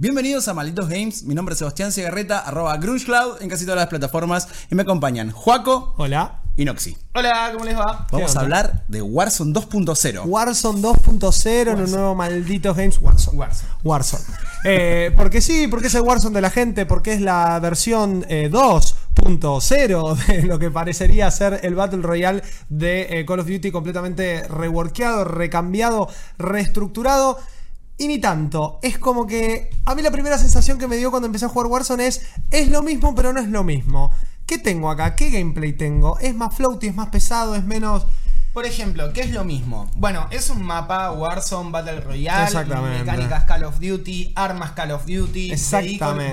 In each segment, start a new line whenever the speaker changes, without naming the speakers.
Bienvenidos a Malditos Games, mi nombre es Sebastián Cigarreta, arroba GrungeCloud en casi todas las plataformas y me acompañan Juaco
Hola.
y Noxy.
Hola, ¿cómo les va?
Vamos a hablar de Warzone 2.0.
Warzone 2.0 en un nuevo Malditos Games Warzone.
Warzone.
Warzone. Eh, porque sí, porque es el Warzone de la gente, porque es la versión eh, 2.0 de lo que parecería ser el Battle Royale de eh, Call of Duty completamente reworkeado, recambiado, reestructurado. Y ni tanto. Es como que. A mí la primera sensación que me dio cuando empecé a jugar Warzone es. Es lo mismo, pero no es lo mismo. ¿Qué tengo acá? ¿Qué gameplay tengo? ¿Es más floaty? ¿Es más pesado? ¿Es menos.?
Por ejemplo, ¿qué es lo mismo? Bueno, es un mapa Warzone Battle Royale, mecánicas Call of Duty, armas Call of Duty,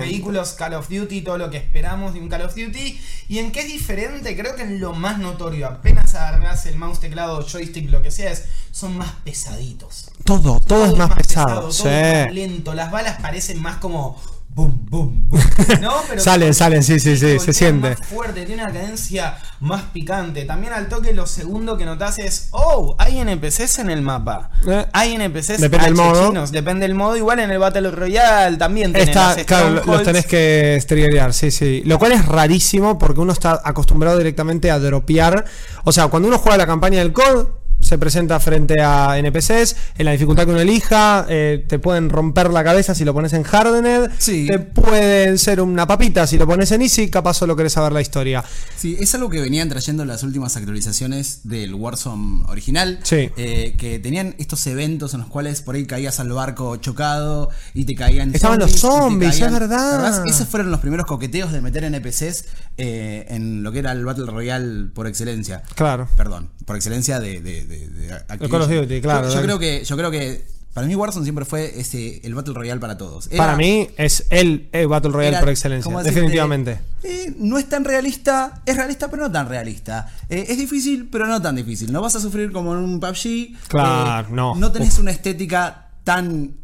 vehículos, Call of Duty, todo lo que esperamos de un Call of Duty. ¿Y en qué es diferente? Creo que en lo más notorio, apenas agarrás el mouse, teclado, joystick, lo que sea, es, son más pesaditos.
Todo, todo, es más, pesado.
todo
sí.
es más lento, las balas parecen más como boom, boom, boom. ¿No? Pero
Salen, salen, sí, sí, sí, se siente.
Más fuerte, tiene una cadencia más picante. También al toque lo segundo que notas es, oh, hay NPCs en el mapa.
Eh.
Hay NPCs
Depende del modo.
Depende del modo. Igual en el Battle Royale también tenés
claro, lo- los tenés que striggerear, sí, sí. Lo cual es rarísimo porque uno está acostumbrado directamente a dropear. O sea, cuando uno juega la campaña del COD, se presenta frente a NPCs, en la dificultad que uno elija, eh, te pueden romper la cabeza si lo pones en Hardened,
Sí.
te pueden ser una papita si lo pones en Easy, capaz solo querés saber la historia.
Sí, es algo que venían trayendo las últimas actualizaciones del Warzone original.
Sí.
eh, que tenían estos eventos en los cuales por ahí caías al barco chocado y te caían.
Estaban los zombies, es verdad.
¿te acordás? Esos fueron los primeros coqueteos de meter NPCs eh, en lo que era el Battle Royale por excelencia.
Claro.
Perdón, por excelencia de, de, de- de Activision.
Call of Duty, claro.
Yo, yo creo que, yo creo que para mí Warzone siempre fue ese, el Battle Royale para todos. Era-
Para mí es el, el Battle Royale
era,
por excelencia, definitivamente.
Eh, no es tan realista, es realista pero no tan realista. Eh, es difícil pero no tan difícil. No vas a sufrir como en un PUBG.
Claro,
Eh,
no.
No tenés una estética tan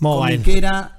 Mobile.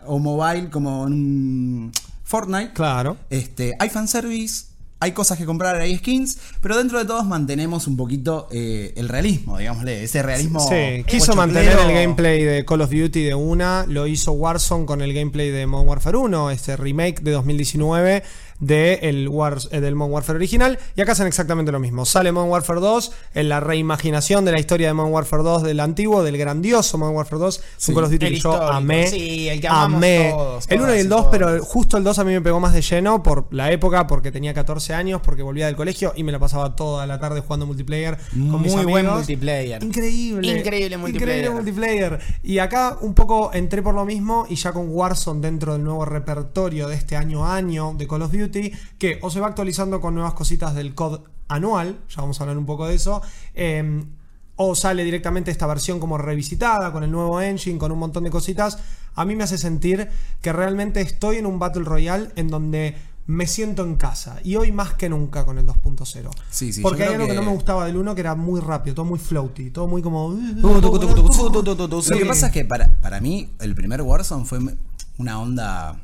o mobile como en un Fortnite.
Claro.
Este, hay fanservice, hay cosas que comprar, hay skins, pero dentro de todos mantenemos un poquito eh, el realismo, digámosle, ese realismo.
Sí, quiso mantener el gameplay de Call of Duty de una, lo hizo Warzone con el gameplay de Modern Warfare 1, este remake de 2019 de el Wars- eh, del Modern Warfare original, y acá hacen exactamente lo mismo. Sale Modern Warfare 2 en la reimaginación de la historia de Modern Warfare 2 del antiguo, del grandioso Modern Warfare 2,
Sí,
un Call of Duty
el
que yo amé.
sí, el que
amé.
todos,
el 1 y el
y
2,
todos.
pero justo el 2 a mí me pegó más de lleno por la época, porque tenía 14 años, porque volvía del colegio y me la pasaba toda la tarde jugando multiplayer con mis
Muy buen multiplayer.
Increíble.
Increíble multiplayer.
Increíble multiplayer. Y acá un poco entré por lo mismo y ya con Warzone dentro del nuevo repertorio de este año a año de Call of Duty, que o se va actualizando con nuevas cositas del COD anual, ya vamos a hablar un poco de eso, eh, o sale directamente esta versión como revisitada con el nuevo engine, con un montón de cositas, a mí me hace sentir que realmente estoy en un Battle Royale en donde me siento en casa. Y hoy más que nunca con el 2.0.
Sí, sí,
Porque hay algo que...
que-
no me gustaba del 1 que era muy rápido, todo muy floaty, todo muy como.
Lo
Sí.
que pasa es que para, para mí el primer Warzone fue una onda.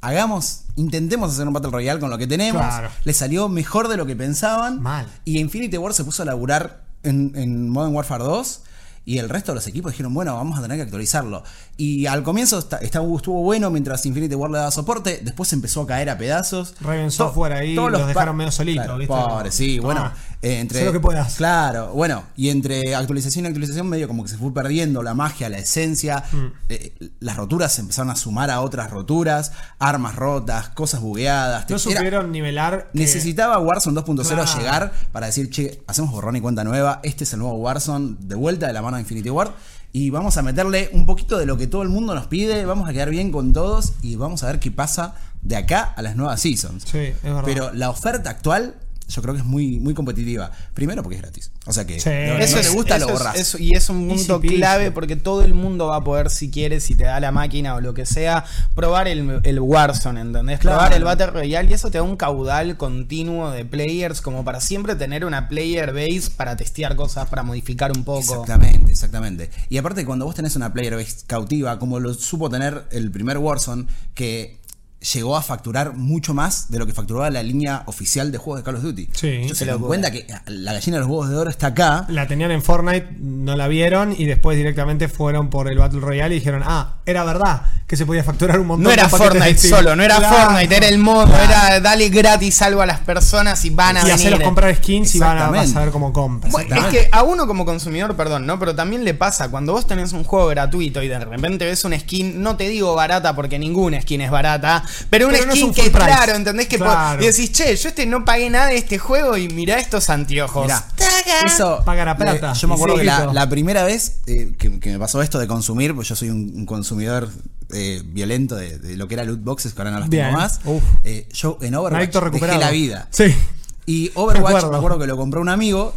Hagamos, intentemos hacer un Battle Royale con lo que tenemos.
Claro.
Le salió mejor de lo que pensaban.
Mal.
Y Infinity War se puso a laburar en, en Modern Warfare 2. Y el resto de los equipos dijeron, bueno, vamos a tener que actualizarlo. Y al comienzo está- está- estuvo bueno mientras Infinity War le daba soporte. Después empezó a caer a pedazos.
Raven Software ahí
todos
los dejaron medio solitos,
Claro,
¿viste?
Pobre, sí,
Tomá,
bueno. eh, entre,
lo que puedas.
Claro, bueno, y entre actualización y actualización medio como que se fue perdiendo la magia, la esencia,
Mm.
eh, las roturas se empezaron a sumar a otras roturas, armas rotas, cosas bugueadas.
No supieron nivelar. que-
necesitaba Warzone 2.0
Claro.
llegar para decir, che, hacemos borrón y cuenta nueva, este es el nuevo Warzone de vuelta de la mano de Infinity Ward. Y vamos a meterle un poquito de lo que todo el mundo nos pide, vamos a quedar bien con todos y vamos a ver qué pasa de acá a las nuevas seasons.
Sí, es verdad.
Pero la oferta actual yo creo que es muy, muy competitiva. Primero porque es gratis. O sea que
Sí. Eso
no
es-
te gusta,
eso
lo
es-
borras.
eso- y es un
Easy
punto
peasy.
clave porque todo el mundo va a poder, si quiere, si te da la máquina o lo que sea, probar el, el Warzone, ¿entendés?
Claro.
Probar el Battle Royale y eso te da un caudal continuo de players como para siempre tener una player base para testear cosas, para modificar un poco.
Exactamente, exactamente. Y aparte, cuando vos tenés una player base cautiva, como lo supo tener el primer Warzone, que llegó a facturar mucho más de lo que facturaba la línea oficial de juegos de Call of Duty.
Sí.
Ellos se dan cuenta que la gallina de los huevos de oro está acá.
La tenían en Fortnite, no la vieron y después directamente fueron por el Battle Royale y dijeron, ah, era verdad. Que se podía facturar un montón
No
de
era Fortnite solo, no era
Claro.
Fortnite, era el modo, era dale gratis algo a las personas y van a
Y
venir.
hacerlos comprar skins y van a, vas a ver cómo compras.
Bueno, es que a uno como consumidor, perdón, ¿no? Pero también le pasa, cuando vos tenés un juego gratuito y de repente ves una skin, no te digo barata porque ninguna skin es barata, pero una
Pero no es
skin
un
que, claro, ¿entendés? Que
Claro.
y decís, che, yo este no pagué nada de este juego y mirá estos anteojos.
Mirá. Eso,
Pagan a plata.
yo me acuerdo
Sí,
que la, la primera vez eh, que, que me pasó esto de consumir, pues yo soy un, un consumidor eh, violento de, de lo que era loot boxes, que ahora no las
Bien.
tengo más. Eh, yo en Overwatch dejé la vida.
Sí.
Y Overwatch,
acuerdo.
me acuerdo que lo compró un amigo,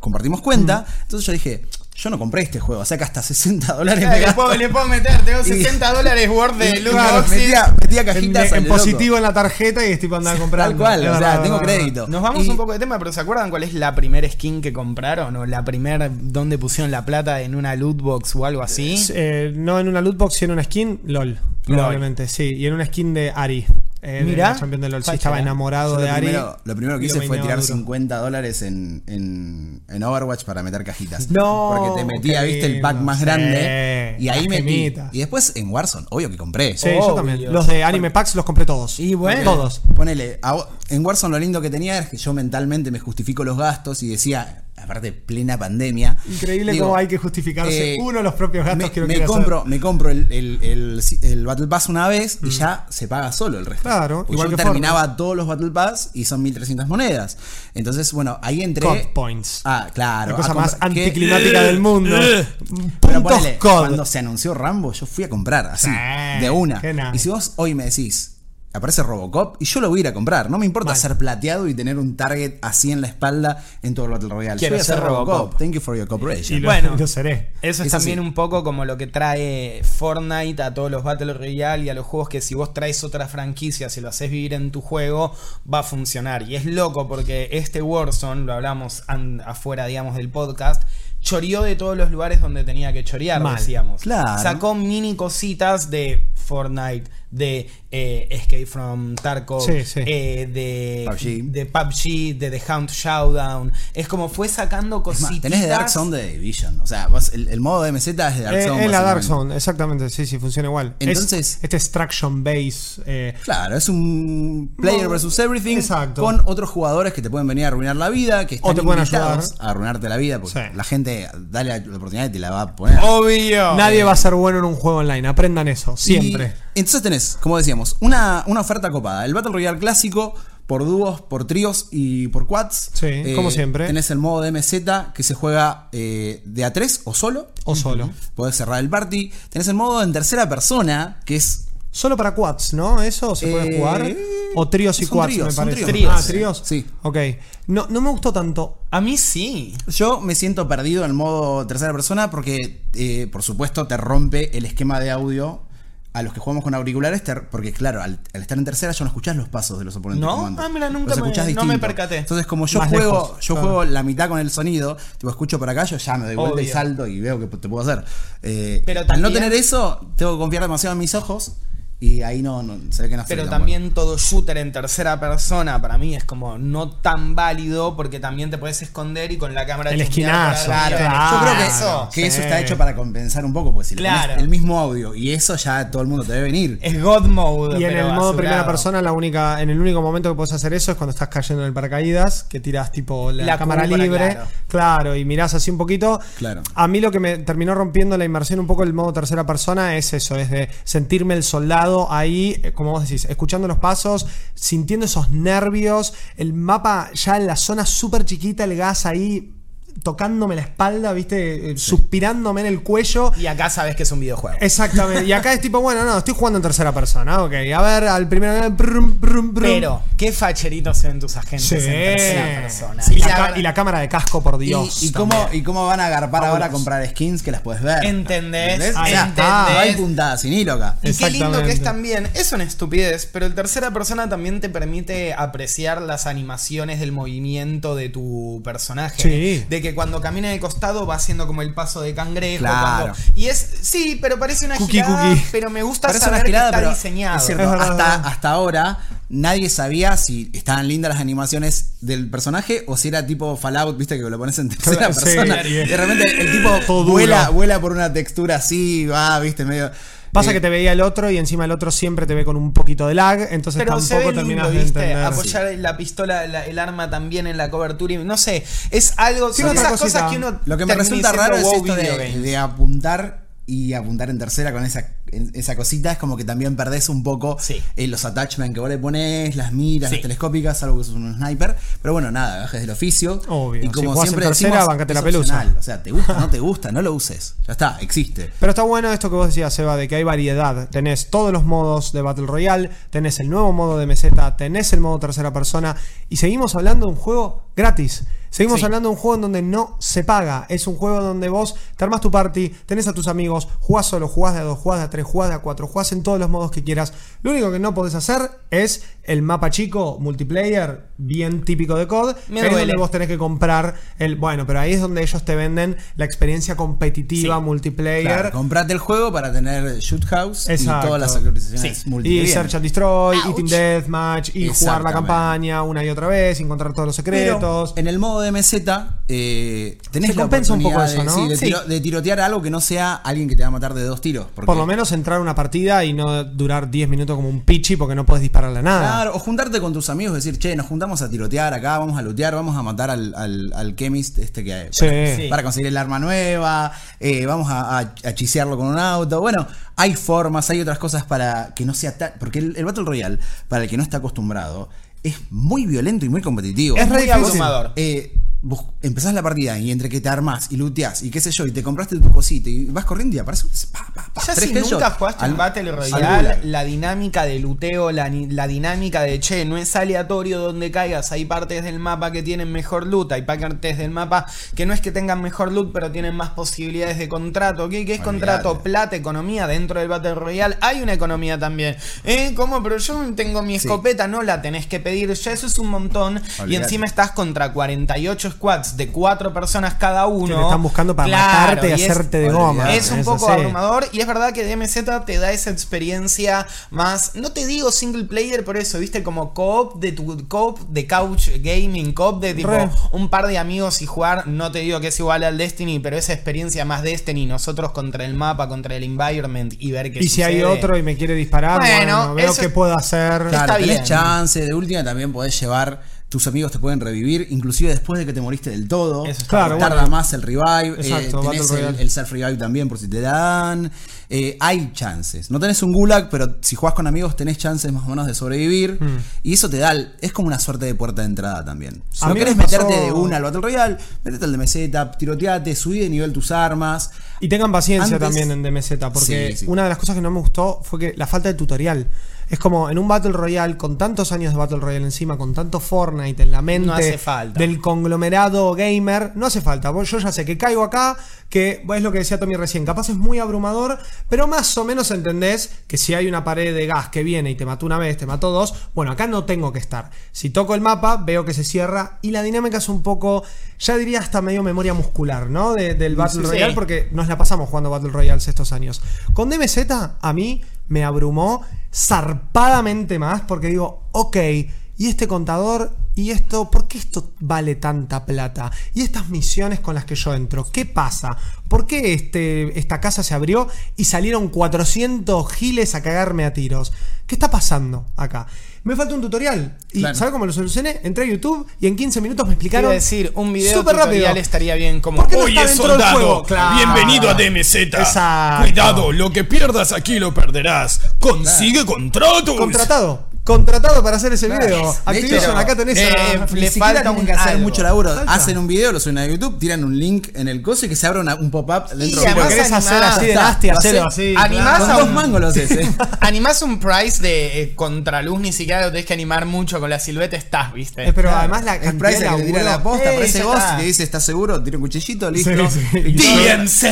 compartimos cuenta. Entonces yo dije, yo no compré este juego, o sea que hasta 60 dólares
Claro,
me
le, puedo, le puedo meter, tengo
Y-
60 dólares worth de loot
claro, metía, metía
En,
cajitas
en
loco.
positivo en la tarjeta y tipo andar comprando.
Tal cual, o sea,
verdad,
tengo crédito.
Nos vamos
Y-
un poco de tema, pero ¿se acuerdan cuál es la primera skin que compraron? ¿O la primera donde pusieron la plata en una loot box o algo así?
Eh, no en una loot box, sino en una skin, LOL. Probablemente, sí. Y en una skin de Ari. Eh,
Mirá.
de LOL. Sí, estaba
eh.
enamorado de
lo,
Ari.
primero, lo primero que hice fue tirar
duro.
50 dólares en, en, en Overwatch para meter cajitas.
No,
Porque te metía, viste, el pack más
sí,
grande. Y ahí metí. Y después en Warzone, obvio que compré.
Sí, yo
Obvio.
también. Los de Anime Packs los compré todos.
Y bueno.
Todos.
Ponele, a- en Warzone lo lindo que tenía es que yo mentalmente me justifico los gastos y decía, aparte plena pandemia.
Increíble
digo,
cómo hay que justificarse
eh,
uno los propios gastos
me,
que
me compro,
hacer.
me compro el, el, el- el Battle Pass una vez y ya se paga solo el resto.
Claro, igual
yo
que
terminaba todos los Battle Pass y son 1300 monedas. Entonces, bueno, ahí entré.
COD points.
Ah, claro.
La cosa más
que-
anticlimática del mundo.
Pero
Puntos
ponele,
COD.
cuando se anunció Rambo, yo fui a comprar así,
Sí,
de una. Y si vos hoy me decís, aparece Robocop, y yo lo voy a ir a comprar. No me importa
Mal.
ser plateado y tener un target así en la espalda en todo el Battle Royale.
Quiero ser Robocop.
Robocop. Thank you for your
Y
cooperation.
lo,
Bueno.
lo seré.
Eso es también un poco como lo que trae Fortnite a todos los Battle Royale y a los juegos que si vos traes otra franquicia, si lo haces vivir en tu juego, va a funcionar. Y es loco porque este Warzone, lo hablamos afuera, digamos, del podcast, choreó de todos los lugares donde tenía que chorear,
Mal.
decíamos.
Claro.
Sacó mini cositas de Fortnite, de eh, Escape from Tarkov,
Sí, sí.
eh, de,
PUBG.
de PUBG, de The Hunt Showdown. Es como fue sacando cositas.
más, tenés de Dark Zone de Division. O sea, vos- el, el modo de MZ es de Dark
Eh,
Zone.
es la Dark. Zone, exactamente, sí, sí, funciona igual. Es-
Entonces-
este extraction base. eh,
Claro, es un player
No,
versus everything
exacto.
con otros jugadores que te pueden venir a arruinar la vida, que están
te pueden
invitados
ayudar.
a arruinarte la vida, porque
Sí.
la gente, dale la oportunidad y te la va a poner.
Obvio.
nadie va a ser bueno en un juego online, aprendan eso, siempre.
Y entonces tenés, como decíamos, una, una oferta copada. El Battle Royale clásico por dúos, por tríos y por quads. Eh,
Sí, como siempre.
Tenés el modo de MZ que se juega eh, de a 3 o solo.
O solo.
Podés cerrar el party. Tenés el modo en tercera persona, que es
Solo para quads, ¿no? ¿Eso se puede
Eh,
jugar? O tríos y
son
quads,
tríos,
me parece.
tríos.
Ah, tríos.
Sí.
Ok. No, no me gustó tanto.
A mí sí.
Yo me siento perdido en el modo tercera persona porque, eh, por supuesto, te rompe el esquema de audio a los que jugamos con auriculares, porque claro, al, al estar en tercera ya no escuchás los pasos de los oponentes.
¿No? Ah, mira, nunca
Los
me- no me percaté.
Entonces, como yo
Más
juego,
lejos,
yo
claro.
juego la mitad con el sonido, tipo escucho por acá, yo ya me doy vuelta y
Obvio.
salto y veo que te puedo hacer. Eh,
Pero
al no tener eso, tengo que confiar demasiado en mis ojos y ahí no, no se ve que no
Pero también todo shooter en tercera persona para mí es como no tan válido porque también te puedes esconder y con la cámara
El esquinazo,
arriba.
claro.
Yo creo que
eso.
que eso
sí.
está hecho para compensar un poco, porque si le
Claro.
pones el mismo audio y eso ya todo el mundo te debe venir.
Es God Mode.
Y en el modo primera
lado.
persona, la única, en el único momento que puedes hacer eso es cuando estás cayendo en el paracaídas, que tiras tipo la,
La
cámara libre,
claro.
claro. y mirás así un poquito.
Claro.
A mí lo que me terminó rompiendo la inmersión un poco el modo tercera persona es eso, es de sentirme el soldado ahí, eh, como vos decís, escuchando los pasos, sintiendo esos nervios, el mapa ya en la zona súper chiquita, el gas ahí tocándome la espalda, viste, Eh, suspirándome en el cuello.
Y acá sabes que es un videojuego.
Exactamente. Y acá es tipo, bueno, no, estoy jugando en tercera persona. Ok, a ver, al primero. brum, brum, brum.
Pero, qué facheritos se ven tus agentes
Sí.
en tercera persona.
Sí,
Y
la y cámara de casco, por Dios.
y cómo, y cómo van a agarpar ahora a comprar skins que las puedes ver.
¿Entendés?
Ahí
sea,
está.
no hay puntada sin hilo acá.
Y qué lindo que es también, es una estupidez, pero el tercera persona también te permite apreciar las animaciones del movimiento de tu personaje.
Sí.
De que cuando camina de costado va haciendo como el paso de cangrejo.
Claro.
cuando- y es, sí, pero parece una
Cookie,
girada,
cookie.
pero me gusta
Parece
saber
girada,
que está diseñado.
es cierto, hasta, hasta ahora nadie sabía si estaban lindas las animaciones del personaje o si era tipo Fallout, viste que lo pones en tercera
Sí,
persona.
y-
y de repente el tipo
Todo
vuela,
duro.
vuela por una textura así, va, viste, medio.
Pasa
Eh,
que te veía el otro y encima el otro siempre te ve con un poquito de lag, entonces
Pero se
tampoco
ve lindo,
terminas de
¿viste?
entender.
Apoyar la pistola, la- el arma también en la cobertura. y No sé, es algo.
Tiene
Son esas
cosita.
cosas que uno.
Lo que me resulta raro es
"Wow,
esto
video
de,
games".
de apuntar y apuntar en tercera con esa, en- esa cosita. Es como que también perdés un poco
Sí.
eh, los attachments que vos le pones, las miras,
Sí.
las telescópicas, salvo que sos un sniper. Pero bueno, nada, gajes del oficio.
Obvio.
Y
Si
como
jugás en
siempre
tercera,
decimos,
bancate la pelusa.
opcional. O sea, te gusta, no te gusta, no lo uses. Ya está, existe.
Pero está bueno esto que vos decías, Seba, de que hay variedad. Tenés todos los modos de Battle Royale, tenés el nuevo modo de meseta, tenés el modo tercera persona y seguimos hablando de un juego gratis. Seguimos
Sí.
hablando de un juego en donde no se paga. Es un juego donde vos te armás tu party, tenés a tus amigos, jugás solo, jugás de a dos, jugás de a tres, jugás de a cuatro, jugás en todos los modos que quieras. Lo único que no podés hacer es el mapa chico multiplayer, bien típico de COD.
Me
que es
duele.
donde vos tenés que comprar el. Bueno, pero ahí es donde ellos te venden la experiencia competitiva
Sí.
multiplayer.
Claro, comprate el juego para tener Shoot House
Exacto.
y todas las actualizaciones
Sí.
Y. Search and Destroy,
Ouch.
Eating Deathmatch, y jugar la
Exactamente.
campaña una y otra vez, encontrar todos los
Pero
secretos.
en el modo de meseta eh, tenés
Se
la
compensa un poco
oportunidad
eso,
de,
¿no?
sí, de,
Sí.
tiro- de tirotear algo que no sea alguien que te va a matar de dos tiros. porque-
Por lo menos entrar a una partida y no durar 10 minutos como un pichi porque no puedes dispararle a nada.
Claro, o juntarte con tus amigos y decir, che, nos juntamos a tirotear acá, vamos a lootear, vamos a matar al, al, al chemist este que hay.
Sí.
Sí.
Para conseguir el arma nueva, eh, vamos a, a, a chisearlo con un auto. Bueno, hay formas, hay otras cosas para que no sea tan. Porque el, el Battle Royale, para el que no está acostumbrado, es muy violento y muy competitivo.
Es
Muy
difícil.
abrumador.
Eh, vos empezás la partida y entre que te armás y looteás y qué sé yo, y te compraste tu cosita y vas corriendo y aparece un- pa, pa, pa,
Ya si nunca jugaste
al-
Battle
al
Royale, la dinámica de luteo, la, la dinámica de che, no es aleatorio donde caigas. Hay partes del mapa que tienen mejor loot, hay partes del mapa que no es que tengan mejor loot, pero tienen más posibilidades de contrato. ¿Qué, qué es contrato? Plata, economía dentro del Battle Royale. Hay una economía también. ¿Eh? ¿Cómo? Pero yo tengo mi
Sí.
escopeta, no la tenés que pedir. Ya eso es un montón. Y encima estás contra 48 squads de 4 personas cada uno.
Que te están buscando para
Claro,
matarte y hacerte de goma.
es un
Eso
poco
sí.
abrumador y es verdad que DMZ te da esa experiencia más, no te digo single player por eso, viste, como co-op de tu co de couch gaming, co-op de tipo
Re.
un par de amigos y jugar, no te digo que es igual al Destiny, pero esa experiencia más Destiny, nosotros contra el mapa, contra el environment y ver qué
Y si hay otro y me quiere disparar, bueno,
Bueno,
veo qué puedo hacer.
Está
Claro, tenés
bien.
chance, de última también podés llevar, tus amigos te pueden revivir, inclusive después de que te moriste del todo.
Eso está
Claro,
Tarda
bueno.
más el revive,
Exacto,
eh,
Battle
tenés el,
Royale.
el self-revive también por si te dan. Eh, hay chances. No tenés un gulag, pero si jugás con amigos tenés chances más o menos de sobrevivir.
Hmm.
Y eso te da, el- es como una suerte de puerta de entrada también. Si
A
no querés
me pasó-
meterte de una al Battle Royale, metete al de meseta, tiroteate, subí de nivel tus armas.
Y tengan paciencia
Antes-
también en DMZ, porque
Sí, sí.
una de las cosas que no me gustó fue que la falta de tutorial. Es como en un Battle Royale, con tantos años de Battle Royale encima, con tanto Fortnite en la mente
No hace falta.
del conglomerado gamer, no hace falta. Yo ya sé que caigo acá, que es lo que decía Tommy recién, capaz es muy abrumador, pero más o menos entendés que si hay una pared de gas que viene y te mató una vez, te mató dos, bueno, acá no tengo que estar. Si toco el mapa, veo que se cierra y la dinámica es un poco, ya diría hasta medio memoria muscular, ¿no? De- del Battle
Sí.
Royale, porque nos la pasamos jugando Battle Royales estos años. Con DMZ, a mí me abrumó zarpadamente más porque digo, ok, y este contador, y esto, ¿por qué esto vale tanta plata? Y estas misiones con las que yo entro, ¿qué pasa? ¿Por qué este, esta casa se abrió y salieron 400 giles a cagarme a tiros? ¿Qué está pasando acá? Me falta un tutorial. ¿Y
Claro.
¿sabe cómo lo solucioné? Entré a YouTube y en 15 minutos me
Quiero
explicaron.
decir, un video
súper
tutorial
rápido.
estaría bien como
¿Por qué no
Oye,
está dentro del
soldado,
juego? Claro.
bienvenido a DMZ.
Exacto.
Cuidado, lo que pierdas aquí lo perderás. Consigue contratos.
Contratado. Contratado para hacer ese video.
De
Activision, acá tenés
eh,
a-
le
Ni siquiera
falta
tienen
un
que hacer
algo.
mucho laburo.
Falta.
Hacen un video, lo suben a YouTube, tiran un link en el coso y que se abra una- un pop-up dentro
Y
del
Si lo querés hacer
animás,
así de nasty,
lo
hacelo
hace-
así.
animás
claro.
Con
a
dos
un-
mangos lo haces, eh.
Animás un price de eh, contraluz, ni siquiera lo tenés que animar mucho, con la silueta estás, ¿viste?
Eh, pero
Claro.
además la cantidad
Price
de
el que tira la posta, aparece vos
está.
y te dice, ¿estás seguro? Tira un cuchillito, listo.
Sí, sí.
Y
DMZ.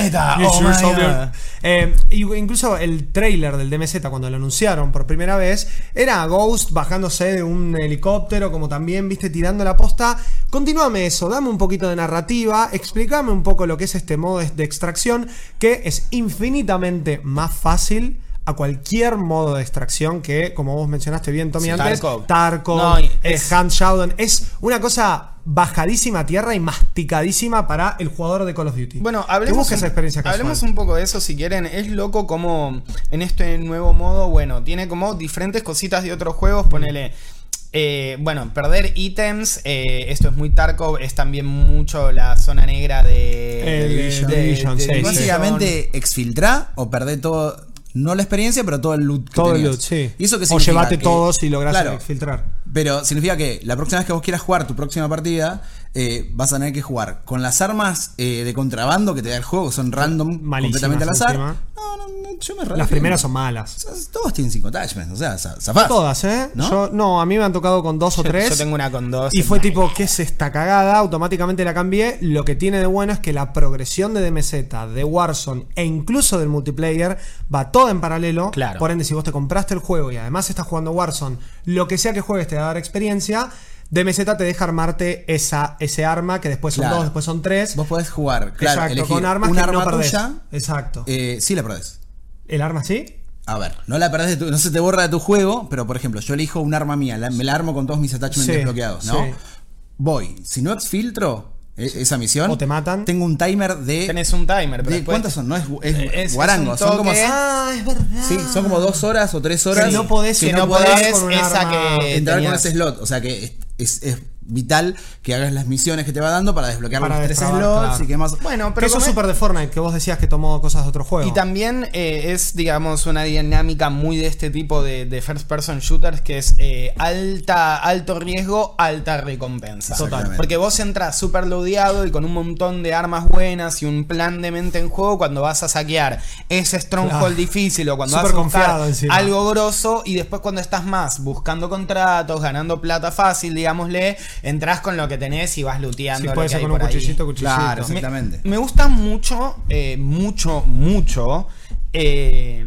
Oh my God.
Eh, incluso el trailer del DMZ cuando lo anunciaron por primera vez era Bajándose de un helicóptero como también viste tirando la posta. Continúame eso dame un poquito de narrativa explícame un poco lo que es este modo de extracción que es infinitamente más fácil a cualquier modo de extracción que, como vos mencionaste bien, Tommy,
Sí.
antes,
Tarkov.
Tarkov,
No, y es-
Hand es una cosa bajadísima a tierra y masticadísima para el jugador de Call of Duty.
Bueno, hablemos, un,
esa experiencia casual.
hablemos un poco de eso si quieren. Es loco como en este nuevo modo, bueno, tiene como diferentes cositas de otros juegos. Ponele. eh, bueno, perder ítems, eh, esto es muy Tarkov, es también mucho la zona negra de,
El,
de- de-
Division,
de
sí, sí.
Division.
Básicamente, exfiltrá o perdé todo. No la experiencia, pero todo el loot que
todo el
tenías.
loot, sí.
¿Y eso qué
o
significa?
llevate
Que-
todos y lográs
Claro,
filtrar.
Pero significa que la próxima vez que vos quieras jugar tu próxima partida, eh, vas a tener que jugar con las armas eh, de contrabando que te da el juego, que son random,
Malísimas
completamente al azar. No, no, no, yo me
Las primeras son malas.
Todos tienen cinco attachments, o sea, zafás.
Todas, ¿eh?
¿No?
Yo, no, a mí me han tocado con dos o
Yo-
tres.
Yo tengo una con dos.
Y fue tipo, ¿qué es esta cagada? Automáticamente la cambié. Lo que tiene de bueno es que la progresión de DMZ, de Warzone e incluso del multiplayer va todo en paralelo.
Claro.
Por ende, si vos te compraste el juego y además estás jugando Warzone, lo que sea que juegues te va a dar experiencia. DMZ te deja armarte esa, ese arma que después son
Claro.
dos, después son tres.
Vos podés jugar, claro,
Exacto,
elegir
con armas
un
que
arma
no perdés.
tuya.
Exacto.
Eh, sí la perdés.
¿El arma sí?
A ver, no la perdés de tu- no se te borra de tu juego, pero por ejemplo, yo elijo un arma mía, la- me la armo con todos mis attachments
Sí,
desbloqueados, ¿no?
sí.
Voy, si no exfiltro eh, esa misión,
O te matan.
tengo un timer de.
Tenés un timer, pero
de- ¿Cuántas son? No es, es,
es-
guarango, son como.
Ah, es verdad.
Sí, son como dos horas o tres horas.
Que no podés-
que
que
no
podés
podés
con un
esa
arma
que
entrar con ese slot. O sea que es, es- vital que hagas las misiones que te va dando para desbloquear
Para
los tres slots
claro.
y que más.
Bueno,
Pero eso es súper de Fortnite, que vos decías que tomó cosas de otro juego.
Y también eh, es, digamos, una dinámica muy de este tipo de, de first person shooters que es eh, alta, alto riesgo, alta recompensa.
Totalmente.
Porque vos entras súper loadeado y con un montón de armas buenas y un plan de mente en juego cuando vas a saquear ese stronghold
Claro.
difícil o cuando vas a buscar
encima.
algo grosso y después cuando estás más buscando contratos, ganando plata fácil, digámosle, entras con lo que tenés y vas
Sí,
looteando. lo
puede ser con un cuchillito, cuchillito.
Claro,
Me-
Exactamente.
Me, gusta mucho, eh, mucho, mucho eh,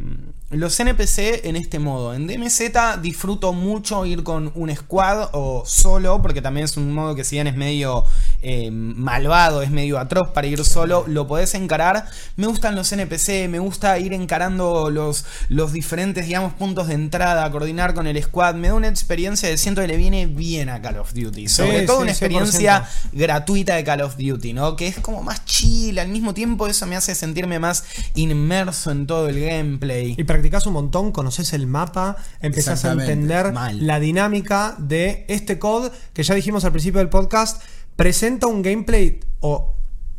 los NPC en este modo. En DMZ disfruto mucho ir con un squad o solo, porque también es un modo que si bien es medio eh, malvado, es medio atroz para ir solo, lo podés encarar. Me gustan los NPC, me gusta ir encarando los, los diferentes, digamos, puntos de entrada, coordinar con el squad. Me da una experiencia de siento que le viene bien a Call of Duty. Sobre
Sí,
todo
sí,
una
100%.
experiencia gratuita de Call of Duty, ¿no? Que es como más chill, al mismo tiempo eso me hace sentirme más inmerso en todo el gameplay.
Y practicás un montón, conoces el mapa, empezás a entender
mal.
la dinámica de este COD que ya dijimos al principio del podcast. Presenta un gameplay o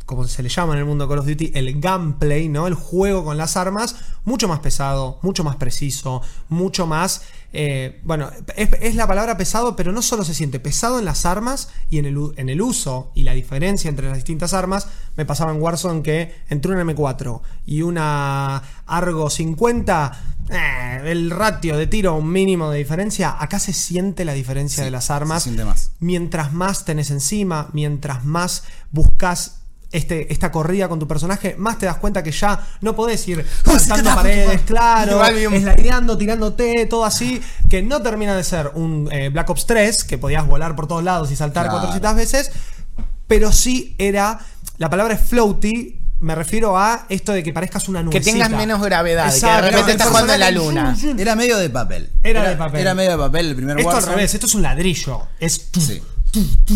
como se le llama en el mundo de Call of Duty, el gameplay, ¿no? El juego con las armas, mucho más pesado, mucho más preciso, mucho más. eh, bueno, es, la palabra pesado, pero no solo se siente pesado en las armas y en el, en el uso y la diferencia entre las distintas armas. Me pasaba en Warzone que entre una M4 y una Argo 50, eh, el ratio de tiro, un mínimo de diferencia. Acá se siente la diferencia
Sí,
de las
se
armas
siente más.
mientras más tenés encima, mientras más buscas este, esta corrida con tu personaje, más te das cuenta que ya no podés ir saltando paredes, claro, slideando, tirándote, todo así, que no termina de ser un eh, Black Ops 3, que podías volar por todos lados y saltar
Claro.
400 veces, pero sí era, la palabra es floaty, me refiero a esto de que parezcas una nube.
Que tengas menos gravedad, que de repente estás jugando en la luna.
Era medio de papel.
Era de papel.
Era medio de papel el primer
Esto al
Warzone.
revés, esto es un ladrillo. Es
Sí.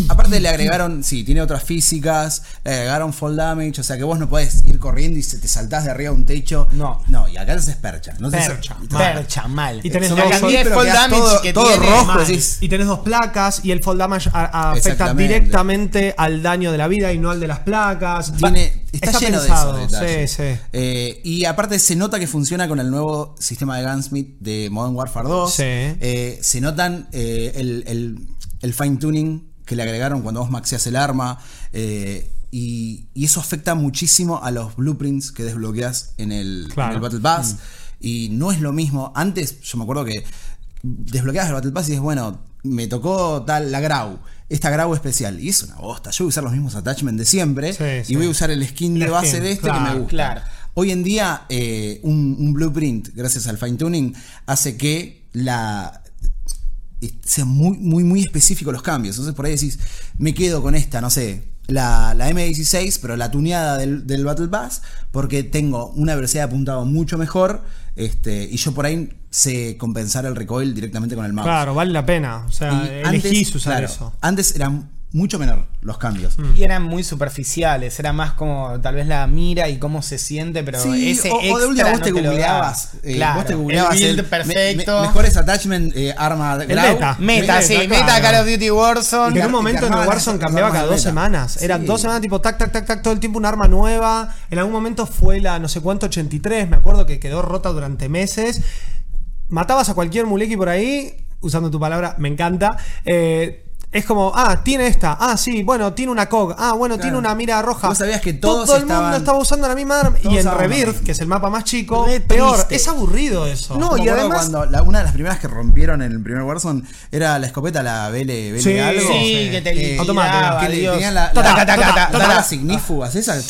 Aparte le agregaron, sí, tiene otras físicas, le agregaron fall damage, o sea que vos no podés ir corriendo y se te saltás de arriba a un techo.
No.
No, y acá se percha. No te-
Percha.
Percha, mal.
Y tenés
La
dos-
cantidad de
pero
fall damage
todo-
que
todo
tiene,
rojo,
mal.
Y tenés dos placas y el fall damage a- a- afecta directamente al daño de la vida y no al de las placas.
Tiene, está, lleno
pensado,
de esos detalles.
Sí, sí.
Eh, y aparte se nota que funciona con el nuevo sistema de Gunsmith de Modern Warfare 2.
Sí.
Eh, se notan eh, el, el- el fine tuning que le agregaron cuando vos maxeas el arma. eh, y, y eso afecta muchísimo a los blueprints que desbloqueas en el,
Claro.
en el Battle Pass. Y no es lo mismo. Antes, yo me acuerdo que desbloqueabas el Battle Pass y dices, bueno, me tocó tal la Grau. Esta Grau especial. Y es una bosta. Yo voy a usar los mismos attachments de siempre.
Sí,
y
sí.
voy a usar el skin de base
skin,
de este que me gusta.
claro.
Hoy en día, eh, un, un blueprint, gracias al fine tuning, hace que la sea muy, muy, muy específico los cambios. Entonces por ahí decís, me quedo con esta, no sé, la, la M16, pero la tuneada del, del Battle Pass, porque tengo una velocidad de apuntado mucho mejor. Este, y yo por ahí sé compensar el recoil directamente con el mouse.
Claro, vale la pena. O sea,
Y
elegís usar
claro,
eso.
Antes eran mucho menor los cambios.
Y eran muy superficiales, era más como tal vez la mira y cómo se siente, pero
Sí,
ese
o, o de
extra
última vos
no
te
te
googleabas. eh,
Claro,
vos te googleabas
el build
el
perfecto.
me- mejores attachment, eh, arma
El
grau.
meta.
Meta, sí,
Meta,
meta. Call of Duty Warzone.
En un momento en Warzone cambiaba cada dos semanas. Eran dos semanas, tipo tac, tac, tac, tac, todo el tiempo un arma nueva. En algún momento fue la no sé cuánto 83, me acuerdo que quedó rota durante meses. Matabas a cualquier mulequi por ahí, usando tu palabra, me encanta. Eh, es como, ah, tiene esta, ah, sí, bueno, tiene una COG, ah, bueno,
Claro.
tiene una mira roja.
Vos sabías que todos
Todo el mundo estaba usando la misma arma.
Todos
Y en Rebirth, que es el mapa más chico, peor. Es aburrido eso.
No, y además-
cuando la- una de las primeras que rompieron en el primer Warzone era la escopeta, la BL, BL
Sí,
algo.
Sí, que te liquidaba,
Automática.
que le tenían la, las ignífugas, esas,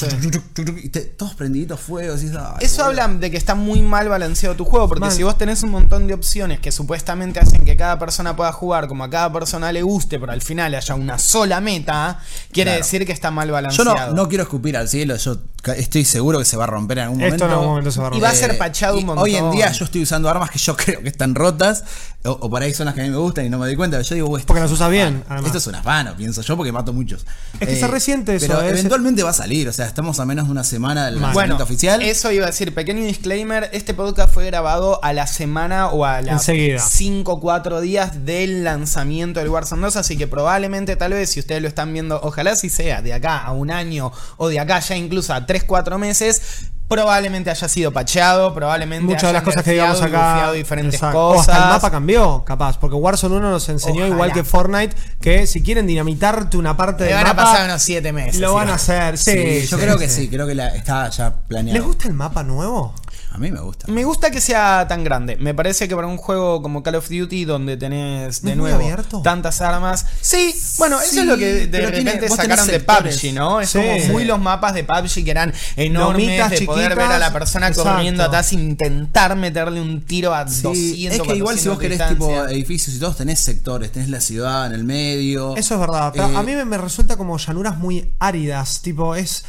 todos prendiditos fuegos. y eso, ay,
Eso
boludo.
habla de que está muy mal balanceado tu juego, porque
Mal.
si vos tenés un montón de opciones que supuestamente hacen que cada persona pueda jugar como a cada persona le guste, al final haya una sola meta, quiere
Claro.
decir que está mal
Yo
balanceado.
no, no quiero escupir al cielo, yo estoy seguro que se va a romper en algún
Esto
momento.
en algún momento se va a
Y va a
romper.
ser pachado un
y
montón.
Hoy en día yo estoy usando armas que yo creo que están rotas, o, o por ahí son las que a mí me gustan y no me doy cuenta. Yo digo, "Uy, esto
Porque las
un
usas bien,
afano".
además.
Esto es un afano, pienso yo, porque mato muchos.
Es que está reciente eso,
Pero
es-
eventualmente va a salir, o sea, estamos a menos de una semana del lanzamiento
Bueno,
oficial.
eso iba a decir, pequeño disclaimer, este podcast fue grabado a la semana o a las
Enseguida.
5 o 4 días del lanzamiento del Warzone 2, así que probablemente tal vez si ustedes lo están viendo, ojalá si sea de acá a un año o de acá ya incluso a 3, 4 meses, probablemente haya sido pacheado, probablemente
Muchas de las cosas que digamos acá.
diferentes
Exacto. O
cosas.
hasta el mapa cambió, capaz. Porque Warzone 1 nos enseñó,
Ojalá.
igual que Fortnite, que si quieren dinamitarte una parte
Le
del
van a
mapa.
pasar unos 7 meses.
Lo van a hacer, sí.
Sí, yo
sí,
creo que sí, creo que la- está ya planeado.
¿Les gusta el mapa nuevo?
A mí me gusta.
Me gusta que sea tan grande. Me parece que para un juego como Call of Duty, donde tenés de
¿No es muy
nuevo
abierto?
tantas armas. Sí, bueno, eso es lo que de
tiene-
repente sacaron de. PUBG, ¿no? Es
Sí.
como muy los mapas de PUBG que eran enormes,
Lomitas
de poder ver a la persona
exacto.
corriendo atrás, intentar meterle un tiro a
Sí,
200
es que igual si
400
vos querés tipo edificios y todos tenés sectores, tenés la ciudad en el medio.
Eso es verdad. Pero
Eh,
a mí me, me resulta como llanuras muy áridas. Tipo, es.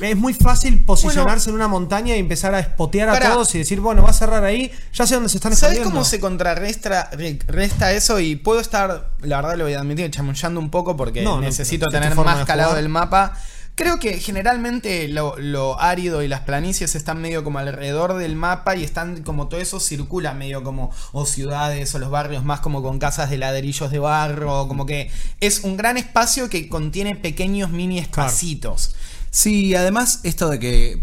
Es muy fácil posicionarse en una montaña y empezar a espotear a todos y decir, bueno, va a cerrar ahí, ya sé dónde se están
¿Sabes
escondiendo.
cómo se contrarresta re- resta eso? Y puedo estar, la verdad lo voy a admitir, chamullando un poco porque
No,
necesito tener más
de
calado del mapa. Creo que generalmente lo, lo árido y las planicies están medio como alrededor del mapa y están como todo eso circula medio como o ciudades o los barrios más como con casas de ladrillos de barro, como que es un gran espacio que contiene pequeños mini espacitos.
Sí, además esto de que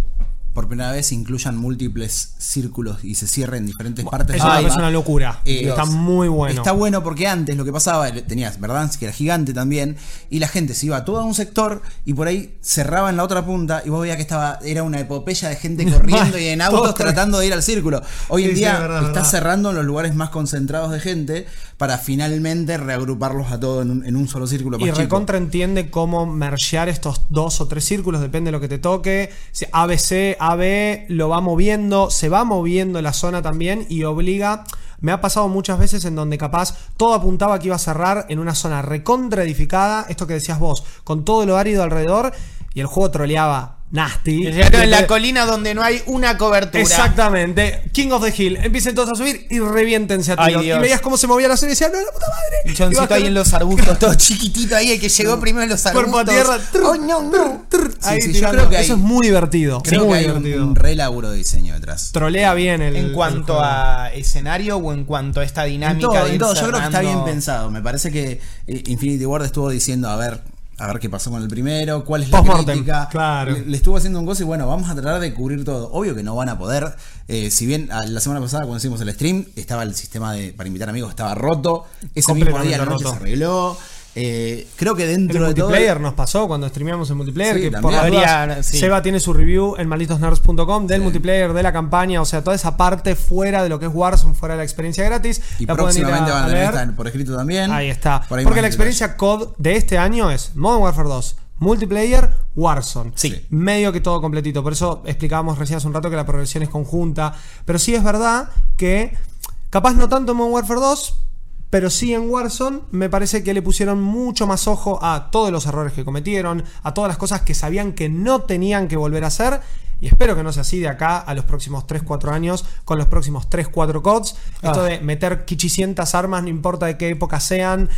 por primera vez incluyan múltiples círculos y se cierren diferentes partes
Eso parece una locura.
Eh,
está muy bueno.
Está bueno porque antes lo que pasaba, tenías Verdansk, que era gigante también, y la gente se iba a todo un sector y por ahí cerraba en la otra punta y vos veías que estaba, era una epopeya de gente corriendo y en autos tratando de ir al círculo. Hoy
Sí,
en
sí,
día
es verdad,
está
verdad.
cerrando en los lugares más concentrados de gente para finalmente reagruparlos a todos en un, en un solo círculo más
Y recontra entiende cómo mergear estos dos o tres círculos, depende de lo que te toque. ABC, AB lo va moviendo, se va moviendo la zona también y obliga. Me ha pasado muchas veces en donde capaz todo apuntaba que iba a cerrar en una zona recontra edificada, esto que decías vos, con todo lo árido alrededor y el juego troleaba nasty.
En la colina donde no hay una cobertura.
Exactamente. King of the Hill. Empiecen todos a subir y reviéntense a
Ay,
tiros. Y veías cómo se movía la zona y decías, no, la puta madre.
Choncito ahí en los arbustos, todo chiquitito ahí, el que llegó primero en los arbustos.
Cuerpo a tierra.
Oh, no, no.
Ahí
sí, yo creo que hay-
Eso es muy divertido.
Creo
muy
que hay un,
divertido.
un re laburo de diseño detrás.
Trolea bien el.
En cuanto
el
a escenario o en cuanto a esta
En
dinámica
todo,
de
en todo. Yo creo que está bien pensado. Me parece que eh, Infinity Ward estuvo diciendo, a ver, a ver qué pasó con el primero, cuál es la crítica.
claro.
Le, le estuvo haciendo un gozo y bueno, vamos a tratar de cubrir todo. Obvio que no van a poder. eh, si bien a- la semana pasada cuando hicimos el stream, estaba el sistema de para invitar amigos, estaba roto. Ese mismo día la noche se arregló. Eh, creo que
El
dentro de todo.
multiplayer nos pasó cuando streameamos el multiplayer.
Sí,
que por las dudas,
sí.
Seba tiene su review en malditosnerds.com del
Sí.
multiplayer, de la campaña. O sea, toda esa parte fuera de lo que es Warzone, fuera de la experiencia gratis.
Y
la
próximamente van a tener esta por escrito también.
Ahí está.
Por ahí
Porque la experiencia COD de este año es Modern Warfare 2, multiplayer, Warzone.
Sí.
Medio que todo completito. Por eso explicábamos recién hace un rato que la progresión es conjunta. Pero sí es verdad que, capaz no tanto en Modern Warfare 2, Pero sí en Warzone me parece que le pusieron mucho más ojo a todos los errores que cometieron, a todas las cosas que sabían que no tenían que volver a hacer. Y espero que no sea así de acá a los próximos 3-4 años, con los próximos 3-4 CODs. Esto
Ah.
de meter quichicientas armas, no importa de qué época sean.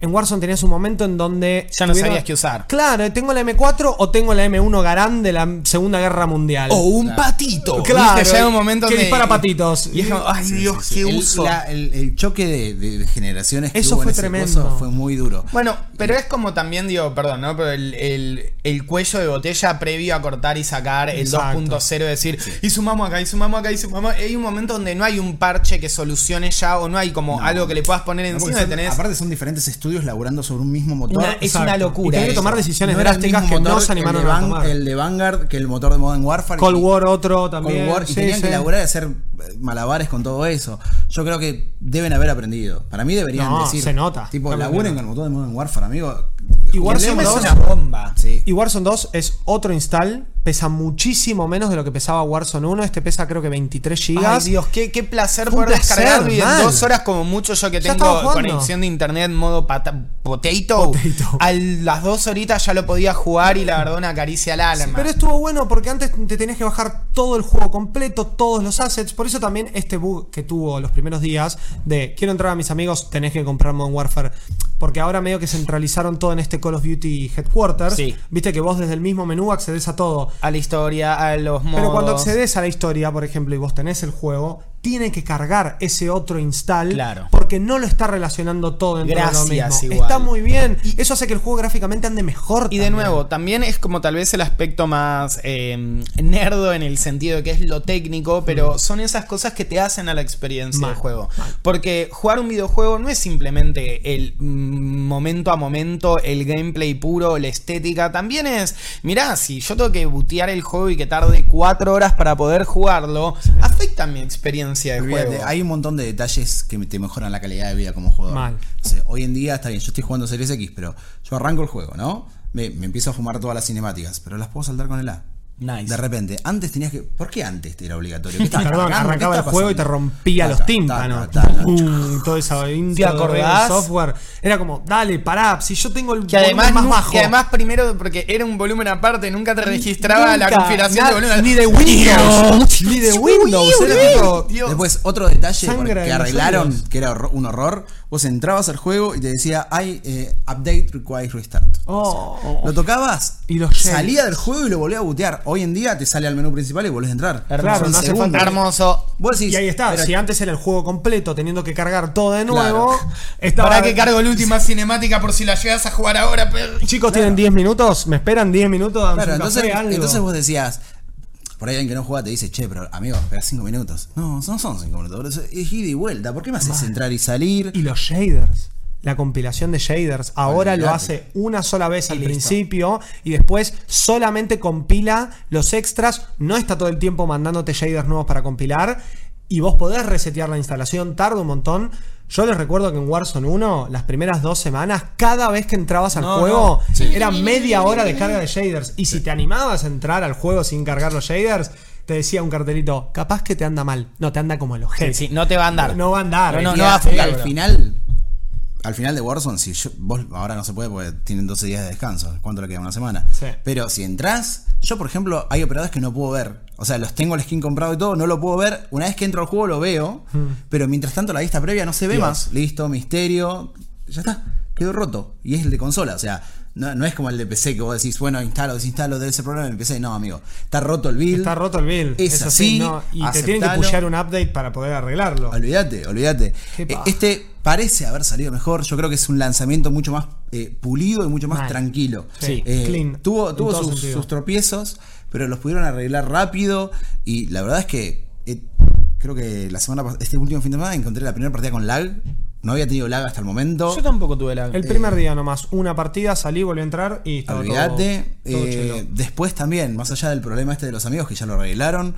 En Warzone tenías un momento en donde.
Ya no
tuvieron-
sabías qué usar.
Claro, tengo la M4 o tengo la M1 Garand de la Segunda Guerra Mundial.
O un patito.
Claro,
Viste, llega un momento
que
donde-
dispara patitos.
Y es como, ay
Sí,
Dios,
sí, sí.
qué
El-
uso.
la- el, el choque de, de- de generaciones que
Eso
hubo en
fue
ese
tremendo.
coso fue muy duro.
Bueno, pero es como también, digo, perdón, ¿no? Pero el, el- el cuello de botella previo a cortar y sacar el
Exacto.
2.0, decir, y sumamos acá, y sumamos acá, y sumamos. Hay un momento donde no hay un parche que solucione ya, o no hay como algo que le puedas poner encima de
son-
tenés.
Aparte son diferentes estudios laborando sobre un mismo motor.
Una- es una locura
Y tenés que tomar decisiones
No
drásticas que no se animaron
el de
a
Van-
tomar.
El de Vanguard que el motor de Modern Warfare.
Cold
y-
War otro también.
Cold War, y
sí,
tenían
sí.
que laburar y hacer eh, malabares con todo eso. Yo creo que deben haber aprendido. Para mí deberían
No,
decir.
se nota.
Tipo,
Claro
laburen
no.
con el motor de Modern Warfare, amigo.
Y Warzone
el M es
2
una bomba.
Sí.
Y Warzone 2 es otro install, pesa muchísimo menos de lo que pesaba Warzone 1. Este pesa creo que 23
Ay,
gigas.
Dios, qué, qué placer poder
placer,
descargarlo y en dos horas como mucho yo que tengo conexión de internet modo pata- potato,
Potato.
a las dos horitas ya lo podía jugar y la verdad una caricia al alma.
Pero estuvo bueno porque antes te tenías que bajar todo el juego completo, todos los assets. Por eso también este bug que tuvo los primeros días de quiero entrar a mis amigos, tenés que comprar Modern Warfare. Porque ahora medio que centralizaron todo en este Call of Duty Headquarters.
Sí.
Viste que vos desde el mismo menú accedes a todo.
A la historia, a los modos.
Pero cuando accedes a la historia, por ejemplo, y vos tenés el juego, tiene que cargar ese otro install.
Claro.
Porque no lo está relacionando todo dentro de lo
Gracias,
mismo.
igual.
Está muy bien. Eso hace que el juego gráficamente ande mejor.
Y de nuevo, también es como tal vez el aspecto más eh, nerdo en el sentido de que es lo técnico, pero son esas cosas que te hacen a la experiencia
Mm. Mal,
del juego.
mal.
Porque jugar un videojuego no es simplemente el mm, momento a momento, el gameplay puro, la estética, también es, mirá, si yo tengo que bootear el juego y que tarde cuatro horas para poder jugarlo, afecta mi experiencia de
Olvídate,
juego.
hay un montón de detalles que te mejoran la calidad de vida como jugador.
Mal.
O sea, hoy en día está bien, yo estoy jugando Series X, pero yo arranco el juego, ¿no? Me, me empiezo a fumar todas las cinemáticas, pero las puedo saltar con el A.
Nice.
De repente, antes tenías que. ¿Por qué antes era obligatorio? ¿Qué estabas
Perdón,
cargando?
arrancaba
¿Qué
el juego y te rompía
Ta,
los tímpanos.
ta,
todo eso intro de
acordás?
software. Era como, dale, pará, si yo tengo el
Que además,
volumen más
nu-
bajo.
que además primero, porque era un volumen aparte, nunca te registraba la configuración de volumen.
Ni de Windows. ni de Windows. Era tipo,
Dios.
Después, otro detalle que arreglaron, que era un horror. Vos entrabas al juego y te decía, hay eh, update requires restart.
oh,
Lo tocabas,
Y los
salía del juego y lo volvía a bootear. Hoy en día te sale al menú principal y volvés a entrar.
Claro,
Son
no hace falta-
Hermoso.
Vos decís,
Y ahí está, si antes era el juego completo teniendo que cargar todo de nuevo,
Claro.
estaba-
Para que cargo la última cinemática por si la llegas a jugar ahora, pero.
Chicos, tienen 10 minutos, me esperan 10 minutos,
Claro, entonces,
café,
entonces vos decías, por ahí alguien que no juega te dice, che, pero amigo, espera 5 minutos. No, no son 5 minutos, boludo, es ida y vuelta. ¿Por qué me haces entrar y salir?
Y los shaders. La compilación de shaders. Ahora lo hace una sola vez al principio y después solamente compila los extras. No está todo el tiempo mandándote shaders nuevos para compilar. Y vos podés resetear la instalación, tarda un montón. Yo les recuerdo que en Warzone 1, las primeras dos semanas, cada vez que entrabas al
No,
juego,
no. Sí.
era media hora de carga de shaders. Y si te animabas a entrar al juego sin cargar los shaders, te decía un cartelito, capaz que te anda mal. No, te anda como el ojete.
sí, no te va a andar.
No va a andar.
No, no,
Y
no
a-
va a afectar,
al final, al final de Warzone, si yo- vos ahora no se puede porque tienen 12 días de descanso. ¿Cuánto le queda? Una semana.
Sí.
Pero si entras, yo por ejemplo, hay operadores que no puedo ver. O sea, los tengo el skin comprado y todo, no lo puedo ver. Una vez que entro al juego lo veo, pero mientras tanto la vista previa no se ve
Dios.
más. Listo, misterio. Ya está, quedó roto. Y es el de consola, o sea. No, no es como el de PC que vos decís, bueno, instalo, desinstalo, debe ser problema en PC. No, amigo. Está roto el build.
Está roto el build.
Es así,
¿no? Y te tienen que pushear un update para poder arreglarlo.
Olvídate, olvídate. Eh. Este parece haber salido mejor. Yo creo que es un lanzamiento mucho más eh, pulido y mucho más
Mal.
tranquilo.
Sí,
Eh,
clean,
Tuvo, tuvo sus tropiezos, pero los pudieron arreglar rápido. Y la verdad es que eh, creo que la semana este último fin de semana encontré la primera partida con lag. No había tenido lag hasta el momento.
Yo tampoco tuve la.
El primer día nomás, una partida, salí, volví a entrar y estaba todo-
Olvídate.
todo
Eh,
chelo.
después también, más allá del problema este de los amigos que ya lo arreglaron,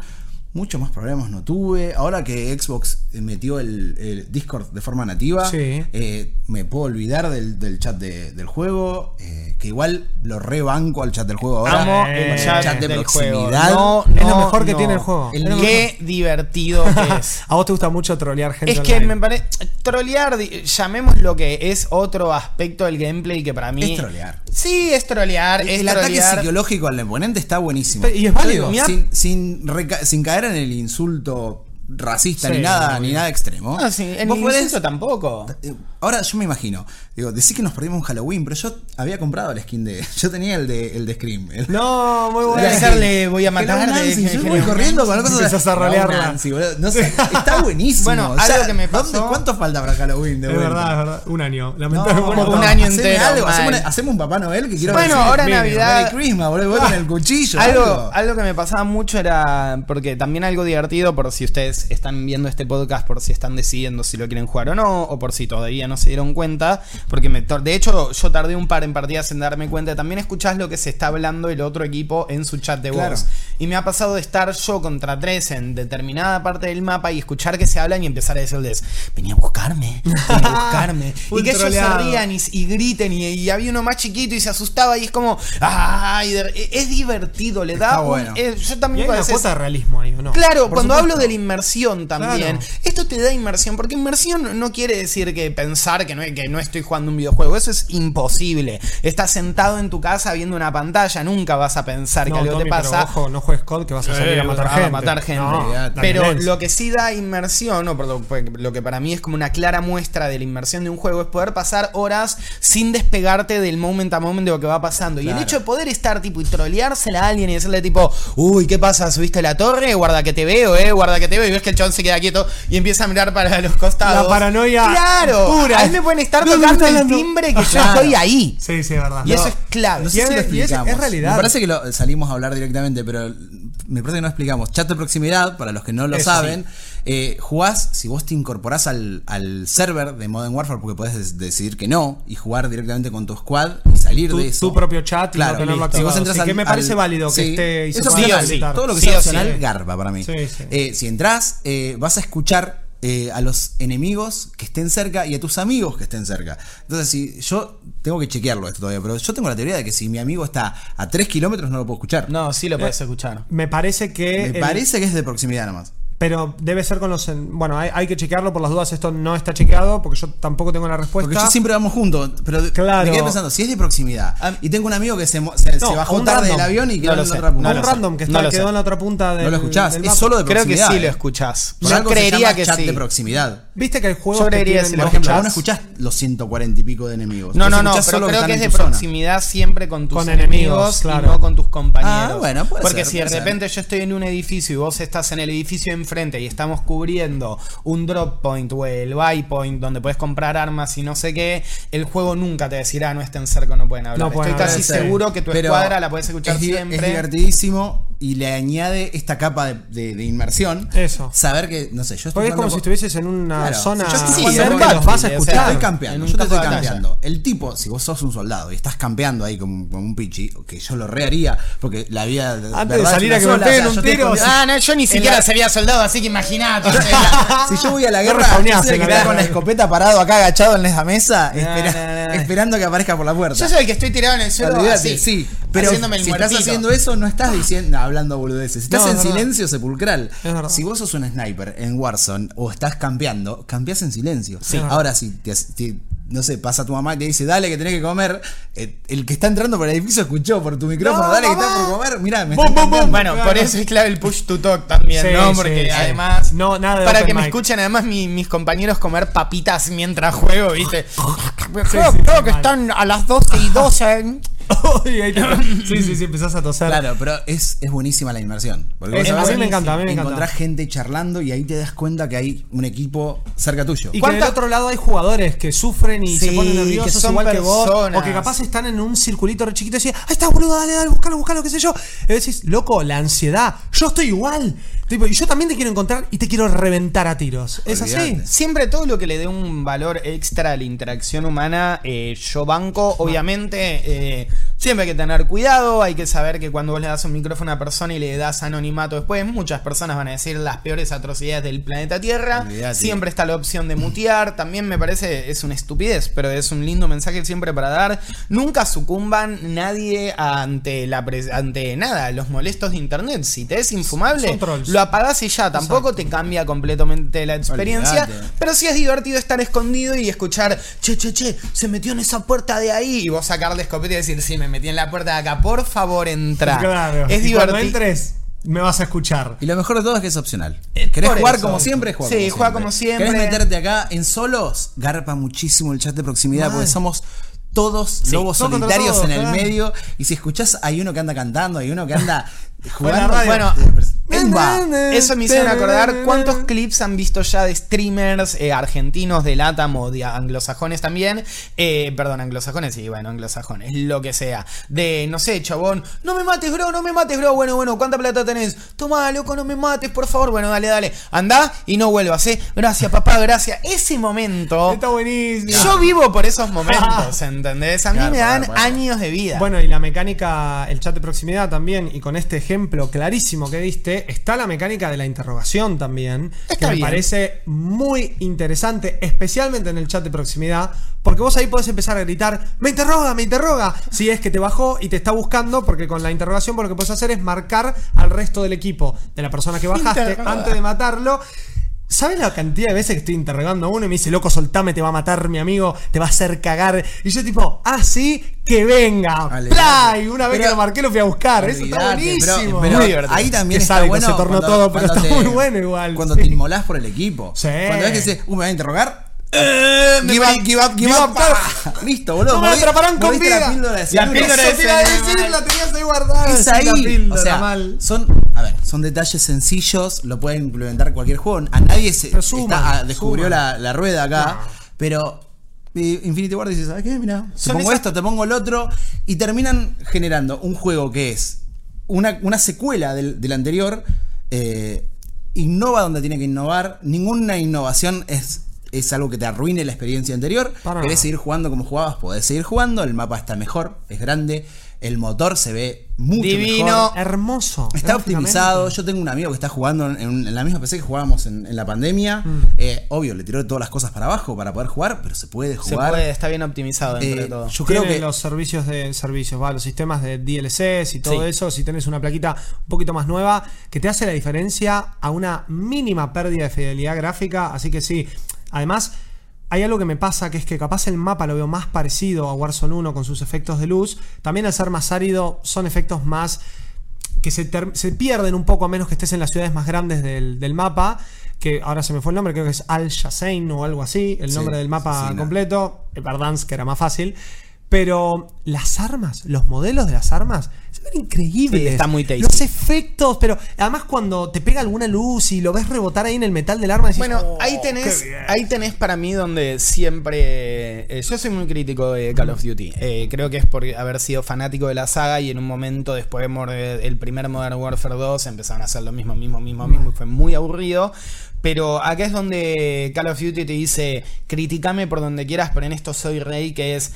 muchos más problemas no tuve. Ahora que Xbox metió el, el Discord de forma nativa,
Sí.
eh, me puedo olvidar del, del chat de- del juego. eh, que igual lo rebanco al chat del juego ahora.
Amo
Eh,
el chat,
chat de
del
proximidad.
juego. No,
Es lo
no,
mejor que
no.
tiene el juego.
El
Qué divertido que es.
A vos te gusta mucho trolear gente.
Es que me parece. Trolear, llamemos lo que es otro aspecto del gameplay que para mí.
Es trolear.
Sí, es trolear.
El,
es
el ataque psicológico al oponente está buenísimo.
Y es válido.
Sin, sin, sin caer en el insulto racista
Sí,
ni nada, ni nada extremo.
No, sí, en
Vos podés-
tampoco.
Eh, Ahora yo me imagino, digo, decís que nos perdimos un Halloween, pero yo había comprado el skin de. Yo tenía el de, el de Scream. el-
No, muy
Voy
bueno.
a hacerle, voy a matar.
Nancy,
de-
yo
de-
voy corriendo con la cosa
Empezás a rolearla.
No sé, está buenísimo.
Bueno,
O sea,
algo que me
¿dónde-
pasó-
¿Cuánto falta para Halloween? De
Es
vuelta?
verdad, es verdad. Un año.
No,
Lamentablemente.
un año entero,
algo, haceme, un- Papá Noel que quiero
Bueno,
decir,
ahora
mira,
Navidad-
Merry Christmas, boludo, voy con el cuchillo.
Algo, algo que me pasaba mucho era. Porque también algo divertido, por si ustedes están viendo este podcast, por si están decidiendo si lo quieren jugar o no, o por si todavía no se dieron cuenta. Porque me, de hecho, yo tardé un par en partidas en darme cuenta. También escuchás lo que se está hablando el otro equipo en su chat de
Claro.
voz. Y me ha pasado de estar yo contra tres en determinada parte del mapa y escuchar que se hablan y empezar a decirles: Venía a buscarme, venía a buscarme. y que ellos se rían y, y griten y, y había uno más chiquito y se asustaba y es como, ay, de- es divertido, le da un-
bueno.
eh, yo
Y
también
hay una
veces-
cuota de realismo ahí, ¿o no?
Claro,
Por
cuando
supuesto.
hablo de la inmersión también,
Claro.
esto te da inmersión, porque inmersión no quiere decir que pensar que no, que no estoy jugando un videojuego, eso es imposible. Estás sentado en tu casa viendo una pantalla, nunca vas a pensar
No,
que algo
Tommy,
te
pero
pasa.
ojo, no juegues COD que vas a salir
Eh,
a matar
a
gente.
matar gente.
No,
Pero lo que sí da inmersión, o lo, pues, lo que para mí es como una clara muestra de la inmersión de un juego, es poder pasar horas sin despegarte del moment a moment de lo que va pasando. Y el hecho de poder estar tipo y troleársela a alguien y decirle tipo, uy, ¿qué pasa? ¿Subiste a la torre? Guarda que te veo, eh, guarda que te veo. Ves que el chabón se queda quieto y empieza a mirar para los costados.
La paranoia
Claro.
pura.
A mí me pueden estar
¿Dónde
tocando el timbre que yo estoy ahí.
Sí, sí, es verdad.
Y eso es clave.
No sé si lo
es-
explicamos.
realidad.
Me parece que lo salimos a hablar directamente, pero me parece que no explicamos. Chat de proximidad, para los que no lo
Eso
saben, eh, jugás, si vos te incorporás al, al server de Modern Warfare, porque podés des- decidir que no, y jugar directamente con tu squad salir
Tu-
de eso.
tu propio chat y no tenerlo
Si vos entras
Sí,
al-
que me parece
al-
válido que esté
eso sí sí. Todo lo que
Sí
sea opcional, garba para mí.
Sí, sí.
Eh, si entras, eh, vas a escuchar eh, a los enemigos que estén cerca y a tus amigos que estén cerca. Entonces, si yo tengo que chequearlo esto todavía, pero yo tengo la teoría de que si mi amigo está a 3 kilómetros no lo puedo escuchar.
No, sí lo puedes escuchar.
Me parece que.
Me
el-
parece que es de proximidad nomás.
Pero debe ser con los. en- Bueno, hay, hay que chequearlo por las dudas. Esto no está chequeado porque yo tampoco tengo la respuesta.
Porque yo siempre vamos juntos, pero
Claro.
me quedé pensando, si es de proximidad
Ah.
y tengo un amigo que se, mo- se-
No,
se bajó tarde
random.
del avión y quedó
No
en
sé,
otra punta.
no
un random que está, quedó
sé.
en la otra punta del.
No lo escuchás,
del
es solo de
Creo que
proximidad.
sí lo
eh.
escuchás.
Por
Yo
algo se
creería
llama
que
chat
sí.
de proximidad.
Viste que el juego.
Yo creería lo
Por ejemplo, vos no
escuchás.
los 140 y pico de enemigos.
No, no, no, pero creo que es de
zona.
proximidad siempre con tus
Con
enemigos,
enemigos,
y
claro.
no con tus compañeros.
Ah, bueno, puede
Porque
ser,
si de
ser.
repente yo estoy en un edificio y vos estás en el edificio de enfrente y estamos cubriendo un drop point o el buy point donde puedes comprar armas y no sé qué, el juego nunca te decirá no estén cerca, no pueden hablar.
No pueden
estoy
hablar,
casi
sí.
seguro que tu
Pero
escuadra la puedes escuchar
es,
siempre.
Es divertidísimo y le añade esta capa de, de- de inmersión.
Eso.
Saber que, no sé, yo estoy
Porque es como si estuvieses en una
Claro.
zona
Yo estoy
Sí,
cerca los vas a
o sea,
escuchar.
Estoy campeando, yo te estoy campeando. El tipo, si vos sos un soldado y estás campeando ahí como, como un pichi, que yo lo reharía, porque la vida.
Antes de salir a que me peguen un tiro,
Ah, no, yo ni siquiera
la-
sería soldado, así que imagínate.
Si yo voy a la guerra, con la escopeta parado acá agachado en la mesa,
No,
espera-
no, no.
esperando que aparezca por la puerta.
Yo soy el que estoy tirado en el suelo
sí. Pero si estás haciendo eso, no estás diciendo, hablando boludeces. Estás
No,
en
verdad.
silencio sepulcral.
Es verdad.
Si vos sos un sniper en Warzone o estás campeando, campeás en silencio.
Sí.
Ahora, si te, te- no sé, pasa tu mamá y te dice, dale que tenés que comer, eh, el que está entrando por el edificio escuchó por tu micrófono,
No,
dale que
mamá.
está por comer, mirá, me
bum, bum.
campeando.
Bueno,
Claro.
por eso es clave el push to talk también,
Sí,
¿no?
sí,
Porque
sí.
además,
No, nada de
para que me escuchen además mi- mis compañeros comer papitas mientras juego, ¿viste? creo
sí,
creo
sí,
que
mal.
están a las 12 y 12.
Y ahí te- sí, sí, sí, empezás a toser.
Claro, pero es, es buenísima la inmersión. Porque vos
a mí me encanta, a mí me encanta.
Encontrás gente charlando y ahí te das cuenta que hay un equipo cerca tuyo.
Y que
¿Cuánta-
del otro lado hay jugadores que sufren y
Sí,
se ponen
que
nerviosos
son
igual que vos. O que capaz están en un circulito re chiquito y decís, ahí está, boludo, dale, dale, buscalo, buscalo, qué sé yo. Y decís, loco, la ansiedad. Yo estoy igual. Tipo, y yo también te quiero encontrar y te quiero reventar a tiros. Es así.
Siempre todo lo que le dé un valor extra a la interacción humana, eh, yo banco. Obviamente, eh, Siempre hay que tener cuidado, hay que saber que cuando vos le das un micrófono a una persona y le das anonimato después, muchas personas van a decir las peores atrocidades del planeta Tierra. Siempre está la opción de mutear, también me parece es una estupidez, pero es un lindo mensaje siempre para dar. Nunca sucumban nadie ante la pres- ante nada, los molestos de internet. Si te es infumable, lo apagás y ya, tampoco te cambia completamente la experiencia, pero sí es divertido estar escondido y escuchar, che, che, che, se metió en esa puerta de ahí y vos sacar la escopeta y decir, sí, me metí en la puerta de acá, por favor entra.
Claro.
Es divertido.
entres, me vas a escuchar.
Y lo mejor de todo es que es opcional.
Eh,
¿Querés
por
jugar
eso.
como siempre? Juega
Sí,
como
juega
siempre.
como siempre.
¿Querés meterte acá en solos? Garpa muchísimo el chat de proximidad porque somos todos lobos
todos contra
solitarios
todos,
en el
claro.
medio. Y si escuchás, hay uno que anda cantando, hay uno que anda jugando.
radio.
Bueno,
¡Pumba!
Eso me hicieron acordar cuántos clips han visto ya de streamers eh, argentinos de LATAM o de anglosajones también. Eh, perdón, anglosajones, sí, bueno, anglosajones, lo que sea. De, no sé, chabón, no me mates, bro, no me mates, bro. Bueno, bueno, ¿cuánta plata tenés? Toma, loco, no me mates, por favor. Bueno, dale, dale. Andá y no vuelvas, ¿eh? Gracias, papá, gracias. Ese momento.
Está buenísimo.
Yo vivo por esos momentos, ¿entendés? A mí
Claro,
me dan años de vida.
Bueno, y la mecánica, el chat de proximidad también, y con este ejemplo clarísimo que diste, está la mecánica de la interrogación también,
Está
que me parece muy interesante, especialmente en el chat de proximidad, porque vos ahí podés empezar a gritar, me interroga, me interroga, si es que te bajó y te está buscando, porque con la interrogación vos lo que puedes hacer es marcar al resto del equipo de la persona que bajaste
Interroga.
antes de matarlo. ¿Sabes la cantidad de veces que estoy interrogando a uno y me dice, loco, soltame, te va a matar mi amigo, te va a hacer cagar? Y yo tipo, ah, sí, que venga. ¡Play! Una vez
Pero-
que lo marqué lo fui a buscar. Eso está buenísimo.
Pero, pero ahí también está
sádico
bueno.
se tornó
cuando-
todo, pero está muy bueno igual,
Cuando
sí.
te inmolás por el equipo.
Sí.
Cuando ves que dice, uh, me va a interrogar. Eh, give up, give up, give
Give
up.
up,
pa. Listo, boludo.
No me atraparán con vida.
La píldora de
La píldora de
decir, la tenías ahí guardada.
Es ahí.
la píldora,
o sea,
mal.
son, a ver, son detalles sencillos, lo pueden implementar cualquier juego. A nadie se está- descubrió la, la rueda acá,
No.
pero Infinity Ward dice, ¿sabes qué? Mira, te pongo
esas-
esto, te pongo el otro, y terminan generando un juego que es una, una secuela del, del anterior, eh, innova donde tiene que innovar, ninguna innovación es... Es algo que te arruine la experiencia anterior.
Para
Querés seguir jugando como jugabas, podés seguir jugando. El mapa está mejor, es grande. El motor se ve mucho
Divino.
mejor.
Hermoso.
Está optimizado. Yo tengo un amigo que está jugando en, en la misma PC que jugábamos en, en la pandemia.
Mm.
Eh, obvio, le tiró todas las cosas para abajo para poder jugar, pero se puede
Se
jugar.
puede, está bien optimizado dentro
Eh,
de todo.
yo creo que
los servicios de servicios, va, los sistemas de DLCs y todo
Sí.
eso, si tenés una plaquita un poquito más nueva, que te hace la diferencia a una mínima pérdida de fidelidad gráfica, así que sí. Además, hay algo que me pasa que es que capaz el mapa lo veo más parecido a Warzone 1 con sus efectos de luz. También al ser más árido, son efectos más que se, se pierden un poco a menos que estés en las ciudades más grandes del, del mapa. Que ahora se me fue el nombre, creo que es Al Shasein o algo así, el
Sí,
nombre del mapa
sí, no.
completo. Verdansk, que era más fácil. Pero las armas, los modelos de las armas,
Sí, está muy tasty.
Los efectos, pero además cuando te pega alguna luz y lo ves rebotar ahí en el metal del arma, decís,
Bueno,
"Oh,
ahí tenés,
bien".
ahí tenés para mí donde siempre. eh, yo soy muy crítico de Call of Duty. Eh, creo que es por haber sido fanático de la saga y en un momento después de mor- el primer Modern Warfare 2 empezaron a hacer lo mismo, mismo, mismo, mismo. Y fue muy aburrido. Pero acá es donde Call of Duty te dice: criticame por donde quieras, pero en esto soy rey, que es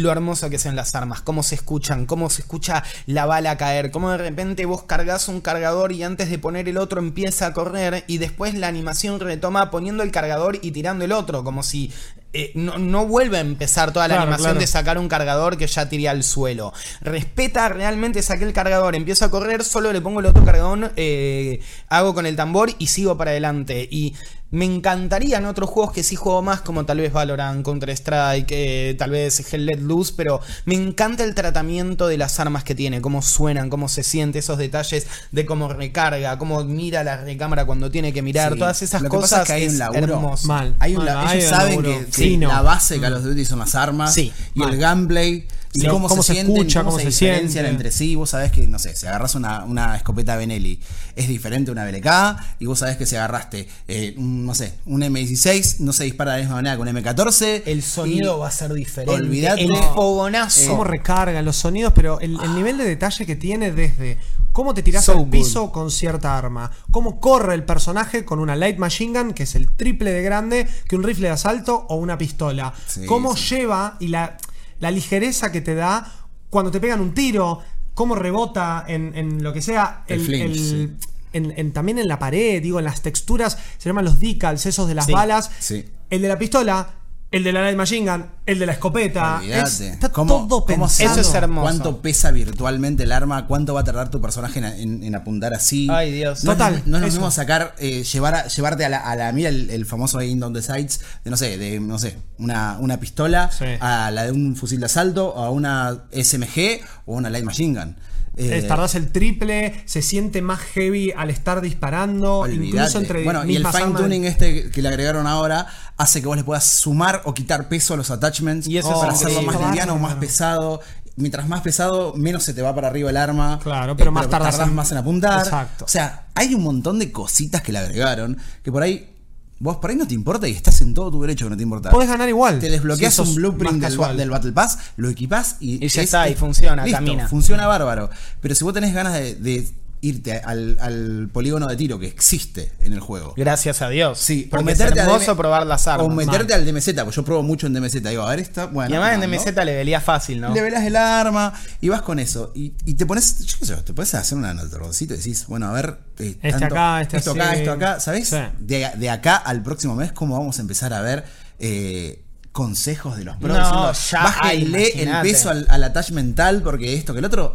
lo hermoso que son las armas, cómo se escuchan, cómo se escucha la bala caer, cómo de repente vos cargas un cargador y antes de poner el otro empieza a correr y después la animación retoma poniendo el cargador y tirando el otro, como si eh, no, no vuelve a empezar toda la
Claro,
animación
claro.
de sacar un cargador que ya tiré al suelo. Respeta realmente, saqué el cargador, empiezo a correr, solo le pongo el otro cargador, eh, hago con el tambor y sigo para adelante. Y me encantaría en otros juegos que sí juego más, como tal vez Valorant, Counter-Strike, eh, tal vez Hell Let Loose, pero me encanta el tratamiento de las armas que tiene, cómo suenan, cómo se siente, esos detalles de cómo recarga, cómo mira la recámara cuando tiene que mirar,
Sí.
todas esas
Lo que pasa
cosas
es que hay un
es
laburo.
hermoso.
Mal.
Hay un
Mal,
la-
hay
ellos
un
saben
laburo
que, que
fino.
la base de Call of Duty son las armas
Sí,
y
mal.
el gameplay
Sí,
cómo,
cómo
se,
se
sienten,
escucha, cómo se
diferencian
siente.
entre sí. Vos sabés que, no sé, si agarras una, una escopeta Benelli es diferente a una BLK y vos sabés que si agarraste, eh, un, no sé, un M16 no se dispara de la misma manera que un M14.
El sonido va a ser diferente.
Olvídate.
El fogonazo.
cómo recargan los sonidos, pero el, el nivel de detalle que tiene desde cómo te tiras
So
al
good.
piso con cierta arma, cómo corre el personaje con una light machine gun, que es el triple de grande que un rifle de asalto o una pistola,
Sí,
cómo
sí.
lleva y la, la ligereza que te da cuando te pegan un tiro, cómo rebota en, en lo que sea.
El flinch, sí.
en- en- también en la pared, digo, en las texturas, se llaman los decals, esos de las
Sí,
balas.
sí.
El de la pistola, el de la light machine gun, el de la escopeta. es- está
¿Cómo-
todo
cómo
pensado.
Eso es hermoso.
¿Cuánto pesa virtualmente el arma? ¿Cuánto va a tardar tu personaje en, en- en apuntar así?
Ay, Dios.
No,
Total,
No, no es lo mismo sacar, eh, llevar a- llevarte a la, a la mira el, el famoso Aim Down the Sights de, no sé, de, no sé, una, una pistola
Sí.
a la de un fusil de asalto, a una SMG o una Light Machine Gun. Eh,
Eh, tardás el triple, se siente más heavy al estar disparando, incluso entre
bueno, y el fine tuning este que le agregaron ahora hace que vos le puedas sumar o quitar peso a los attachments
Y eso es
para hacerlo más liviano o más pesado. Mientras más pesado, menos se te va para arriba el arma. Eh,
Claro, pero más tardás en-
más en apuntar.
Exacto.
O sea, hay un montón de cositas que le agregaron que por ahí vos por ahí no te importa y estás en todo tu derecho que no te importa.
Podés ganar igual.
Te desbloqueas
si
un blueprint del, del Battle Pass, lo equipás y,
Y ya está, y funciona, camina.
Funciona bárbaro. Pero si vos tenés ganas de, de irte al, al polígono de tiro que existe en el juego.
Gracias a Dios.
Sí,
porque es hermoso
DM
probar las armas.
O meterte al DMZ, porque yo pruebo mucho en DMZ. Digo, a ver, esta. Bueno,
y además en
no,
DMZ le velía fácil, ¿no?
Le velas el arma y vas con eso. Y, y te pones, yo qué sé, te puedes hacer un anotadorcito y decís, bueno, a ver. eh,
Este acá, este
esto acá, esto acá. ¿Sabés?
Sí.
De, de acá al próximo mes, cómo vamos a empezar a ver. eh, consejos de los pros
No, ya hay,
el peso al, al mental porque esto que el otro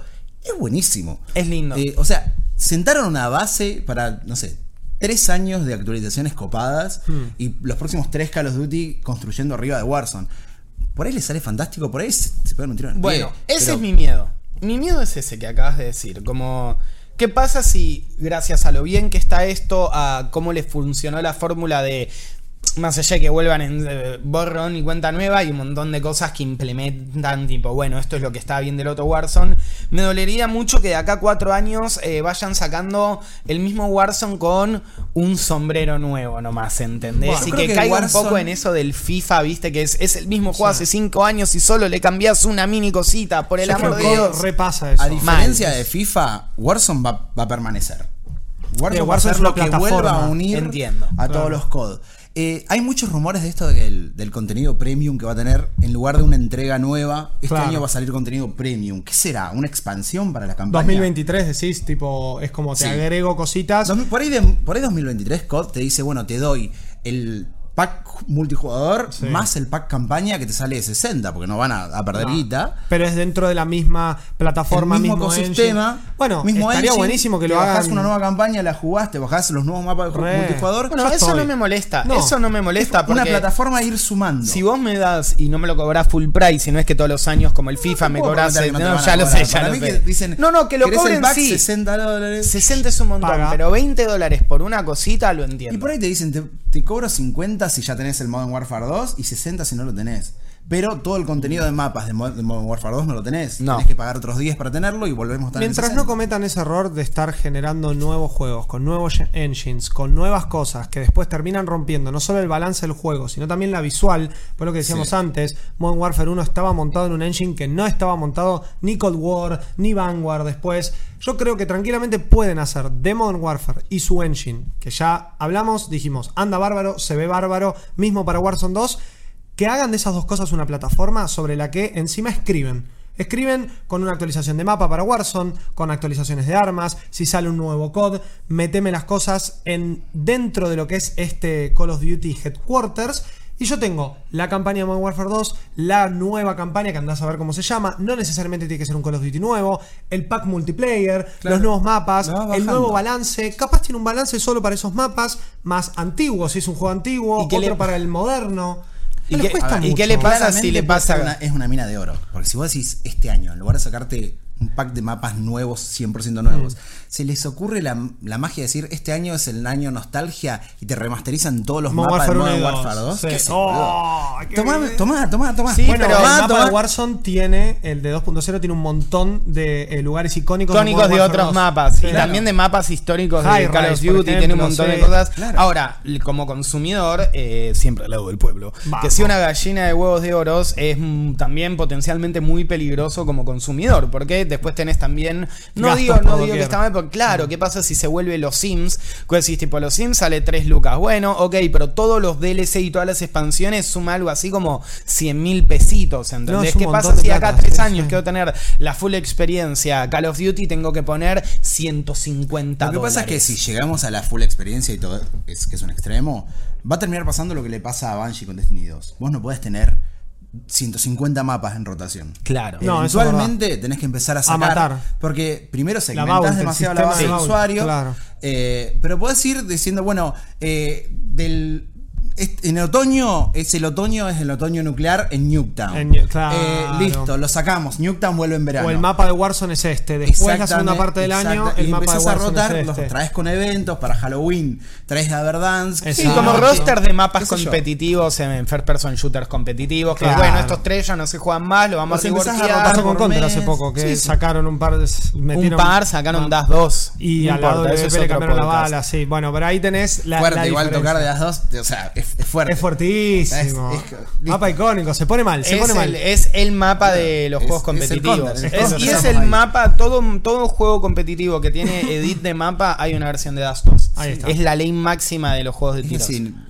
es buenísimo.
Es lindo.
Eh, o sea, sentaron una base para, no sé, tres años de actualizaciones copadas
Hmm.
y los próximos tres Call of Duty construyendo arriba de Warzone. Por ahí les sale fantástico, por ahí se, se un tiro en el
Bueno,
pie,
ese
pero-
es mi miedo. Mi miedo es ese que acabas de decir. Como, ¿qué pasa si, gracias a lo bien que está esto, a cómo les funcionó la fórmula de. Más allá de que vuelvan en eh, borrón y cuenta nueva, hay un montón de cosas que implementan, tipo, bueno, esto es lo que está bien del otro Warzone. Me dolería mucho que de acá a cuatro años eh, vayan sacando el mismo Warzone con un sombrero nuevo nomás, ¿entendés?
Bueno,
y que,
que
caiga un poco en eso del FIFA, viste, que es, es el mismo juego hace cinco años y solo le cambias una mini cosita, por el
Yo
amor de Dios.
repasa eso.
A diferencia
Mal.
de FIFA, Warzone va, va a permanecer. Warzone, va a
Warzone
ser lo que vuelva a unir
Entiendo.
a
Claro.
todos los COD. Eh, hay muchos rumores de esto de que el- del contenido premium que va a tener en lugar de una entrega nueva. Este
Claro.
año va a salir contenido premium. ¿Qué será? ¿Una expansión para la campaña?
2023 decís, tipo, es como te
Sí.
agrego cositas.
Dos por, ahí de, por ahí 2023 COD te dice, bueno, te doy el pack multijugador
Sí.
más el pack campaña que te sale de 60, porque no van a, a perder
No.
guita.
Pero es dentro de la misma plataforma,
el mismo,
mismo
ecosistema.
engine. Bueno,
mismo
estaría
engine,
buenísimo que lo
bajás
hagan.
una nueva campaña, la jugás, te bajás los nuevos mapas de
Re.
multijugador.
Bueno, eso no me molesta,
No.
eso no me molesta
Una plataforma a ir sumando.
si vos me das y no me lo cobras full price, si no es que todos los años como el FIFA me cobras,
no
ya lo sé, ya
Para
lo
mí
sé.
que dicen,
no, no, que lo
¿querés el
cobren sí.
60 dólares.
60 es un montón,
Paga.
pero 20 dólares por una cosita lo entiendo.
Y por ahí te dicen, te, te cobro 50 si ya tenés el Modern Warfare 2 y 60 si no lo tenés. Pero todo el contenido de mapas de, Mo- de Modern Warfare 2 no lo tenés.
No.
Tenés que pagar otros 10 para tenerlo y volvemos a
Mientras
60.
no cometan ese error de estar generando nuevos juegos, con nuevos engines, con nuevas cosas que después terminan rompiendo no solo el balance del juego, sino también la visual, por lo que decíamos
Sí.
antes, Modern Warfare 1 estaba montado en un engine que no estaba montado ni Cold War, ni Vanguard después. Yo creo que tranquilamente pueden hacer de Modern Warfare y su engine, que ya hablamos, dijimos, anda bárbaro, se ve bárbaro, mismo para Warzone 2, que hagan de esas dos cosas una plataforma sobre la que encima escriben. Escriben con una actualización de mapa para Warzone, con actualizaciones de armas, si sale un nuevo COD, meteme las cosas en dentro de lo que es este Call of Duty Headquarters. Y yo tengo la campaña de Modern Warfare 2, la nueva campaña que andás a ver cómo se llama. No necesariamente tiene que ser un Call of Duty nuevo, el pack multiplayer,
Claro.
los nuevos mapas, el nuevo balance. Capaz tiene un balance solo para esos mapas, más antiguo si es un juego antiguo,
¿Y qué
otro
le-
para el moderno.
¿Y qué- ¿y qué le pasa
Claramente
si le pasa-
Una, es una mina de oro. Porque si vos decís este año, en lugar de sacarte un pack de mapas nuevos, 100% nuevos,
Mm.
se les ocurre la, la magia de decir este año es el año nostalgia y te remasterizan todos los
Modern
mapas de
Warfare
Modern
1 y
Warfare 2.
2.
¿Qué
Oh, qué
tomá, tomá, tomá, tomá.
Sí,
Bueno,
pero
el
tomá,
mapa
tomá.
de Warzone tiene, el de 2.0 tiene un montón de eh, lugares icónicos.
icónicos
Modern
de otros
2.
mapas
Sí.
y también de mapas históricos de
High
Call of
Rise,
Duty, tiene un montón de cosas.
Claro.
Ahora, como consumidor, eh, siempre al lado del pueblo,
Vamos.
que si una gallina de huevos de oros es mm, también potencialmente muy peligroso como consumidor, porque Después tenés también. No
Gastos
digo, no digo que está mal, porque claro, ¿qué pasa si se vuelve los Sims? Que decís, tipo, los Sims sale 3 lucas. Bueno, ok, pero todos los DLC y todas las expansiones suma algo así como 100 mil pesitos.
No,
¿Entendés?
un
¿Qué pasa si acá 3
sí,
años
sí.
quiero tener la full experiencia Call of Duty? Tengo que poner 150
Lo que pasa es que si llegamos a la full experiencia y todo, es que es un extremo, va a terminar pasando lo que le pasa a Banshee con Destiny 2. Vos no podés tener 150 mapas en rotación.
Claro.
No,
Eventualmente tenés que empezar a sacar.
matar.
Porque primero
Baúl,
segmentás
el
demasiado la base
de
de
baúl,
usuario.
claro.
eh, pero podés ir diciendo, bueno, eh, del. En otoño, es el otoño, es el otoño nuclear en Nuketown.
En New- claro.
Eh, listo, lo sacamos. Nuketown vuelve en verano.
O el mapa de Warzone es este. Después la segunda parte del año, el
y
mapa de
a rotar,
es
los
este.
traes con eventos para Halloween, traes a Verdansk.
Sí, como roster de mapas competitivos en first person shooters competitivos. Que
Claro.
bueno, estos tres ya no se juegan más, lo vamos
Los
a
rotar
Pasó con
mes.
hace poco, que
Sí, sí.
sacaron un par de.
Un par, sacaron DAS 2.
Y
No
al lado de
eso es
le cambiaron la bala, sí. Bueno, pero ahí tenés la.
fuerte,
la
igual tocar de las dos, o sea, es, es fuerte.
Es fuertísimo.
Es- es-
Mapa icónico, se pone mal, se
Es
pone
el,
mal.
es el mapa de los
Es-
juegos
es el
competitivos.
Counter, Counter,
y es el
ahí.
mapa, todo, todo juego competitivo que tiene edit de mapa, hay una versión de DAS 2.
Ahí está.
Es la ley máxima de los juegos de tiros.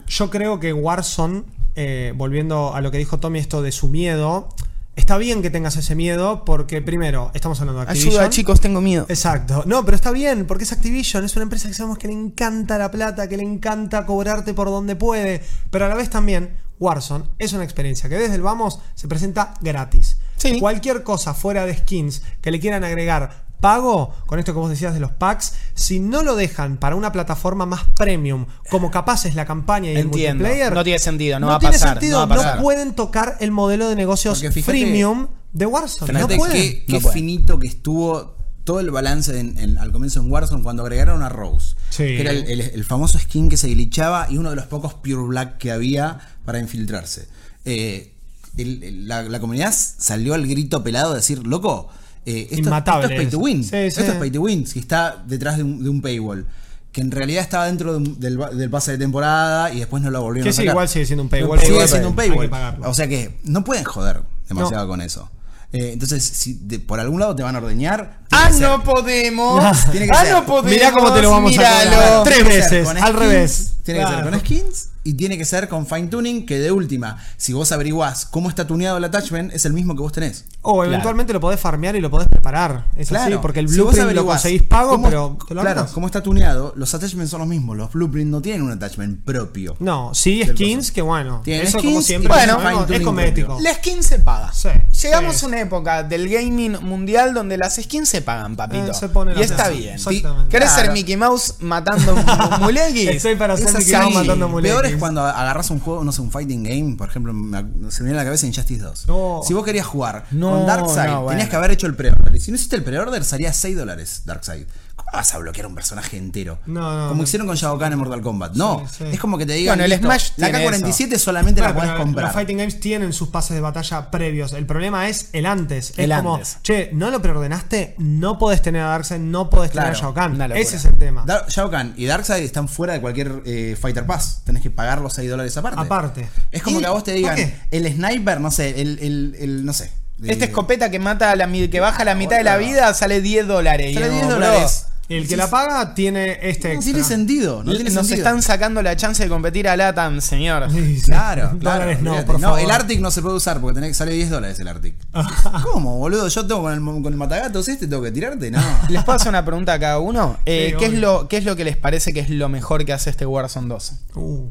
Yo creo que Warzone, eh, volviendo a lo que dijo Tommy, esto de su miedo, está bien que tengas ese miedo porque, primero, estamos hablando de Activision.
Ayuda, chicos, tengo miedo.
Exacto. No, pero está bien, porque es Activision, es una empresa que sabemos que le encanta la plata, que le encanta cobrarte por donde puede, pero a la vez también Warzone es una experiencia que desde el vamos se presenta gratis.
Sí.
Cualquier cosa fuera de skins que le quieran agregar pago, con esto que vos decías de los packs, si no lo dejan para una plataforma más premium, como capaz es la campaña y el multiplayer,
No tiene sentido, no va a
tiene
pasar,
sentido,
no va a pasar.
pueden tocar el modelo de negocios
fíjate-
freemium de Warzone. No pueden.
qué, qué
No pueden.
finito que estuvo todo el balance en- en- al comienzo en Warzone cuando agregaron a Rose.
Sí.
Que era el, el- el famoso skin que se glitchaba y uno de los pocos Pure Black que había para infiltrarse. Eh, el- el- la, la comunidad salió al grito pelado de decir, loco, eh, esto, es pay to win.
Sí, sí.
Esto es pay to win. Si está detrás de un, de un paywall. Que en realidad estaba dentro de un- del, del pase de temporada y después no lo volvieron
Que
a
sí,
sacar.
igual sigue siendo un paywall.
Sigue siendo un
que
paywall. O sea que no pueden joder demasiado con eso. Eh, entonces, si de- por algún lado te van a ordeñar.
Ah,
que
no podemos.
Tiene que
ah,
ser.
no podemos.
Mirá cómo te lo vamos a cobrar. Tres
que
veces, al revés.
Tiene que ser con skins y tiene que ser con fine tuning. Que de última, si vos averiguás cómo está tuneado el attachment, es el mismo que vos tenés.
O eventualmente lo podés farmear y lo podés preparar. Es así, porque el
Si vos
blueprint lo
averiguás
conseguís pago,
cómo-
pero te lo
Claro,
armás.
como está tuneado, los attachments son los mismos. Los blueprints no tienen un attachment propio.
No, sí, skins, que bueno.
Tienen
eso
skins
como siempre
bueno,
sabemos, es cosmético.
La skin se paga.
Sí,
Llegamos
sí.
a una época del gaming mundial donde las skins se pagan, papito.
Eh, se
y está bien.
Exactamente.
¿Querés ser
Claro.
Mickey Mouse matando muleguis?
Estoy para
así.
Mickey Mouse matando mulequis.
Es cuando agarras un juego, no sé, un fighting game, por ejemplo, me se me viene a la cabeza Injustice 2.
No.
Si vos querías jugar
No,
con Darkseid,
no, bueno.
tenías que haber hecho el pre-order. Y si no hiciste el pre-order, salía 6 dólares Darkseid. ¿Cómo vas a bloquear un personaje entero?
No, no,
como
no.
hicieron con Shao Kahn en Mortal Kombat. No,
Sí, sí.
es como que te digan,
Bueno, el Smash
la
tiene
K-47 solamente
Claro,
la podés
pero
comprar.
Los fighting games tienen sus pases de batalla previos. El problema es el antes. Es
El
como,
antes.
che, no lo preordenaste, no podés tener a Darkseid, no podés tener a Shao Kahn. Ese es el tema.
Shao Kahn y Darkseid están fuera de cualquier eh, Fighter Pass. Tenés que pagar los 6 dólares aparte.
Aparte.
Es como
¿Y
que a vos te digan, el sniper, no sé, el, el, el- no sé. de-
Esta escopeta que mata a la que baja la mitad de la vida sale 10 dólares.
Sale
Y
10
como,
dólares.
El que la paga tiene este
No
extra.
tiene sentido, no tiene
Nos
sentido.
están sacando la chance de competir a Latam, señor.
Sí, sí.
Claro, claro.
Dólares no, por favor.
el Arctic no se puede usar porque tenés, sale 10 dólares el Arctic. ¿Cómo, boludo? Yo tengo con el, con el matagatos este, tengo que tirarte, no.
¿Les puedo hacer una pregunta a cada uno? Eh,
Sí,
¿qué, es lo, ¿Qué es lo que les parece que es lo mejor que hace este Warzone 2?
Uh.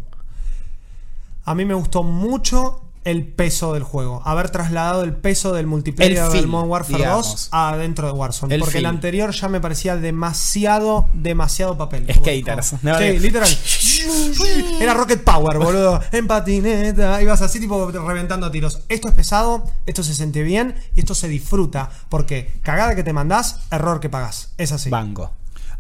A mí me gustó mucho el peso del juego. Haber trasladado el peso del multiplayer
El
del
feel,
Modern Warfare
digamos.
2 a dentro de Warzone.
El
porque el anterior ya me parecía demasiado, demasiado papel.
Skaters. No,
sí,
de-
literal. Era Rocket Power, boludo. En patineta. Ibas así, tipo, reventando tiros. Esto es pesado, esto se siente bien y esto se disfruta. Porque cagada que te mandás, error que pagás. Es así.
Banco.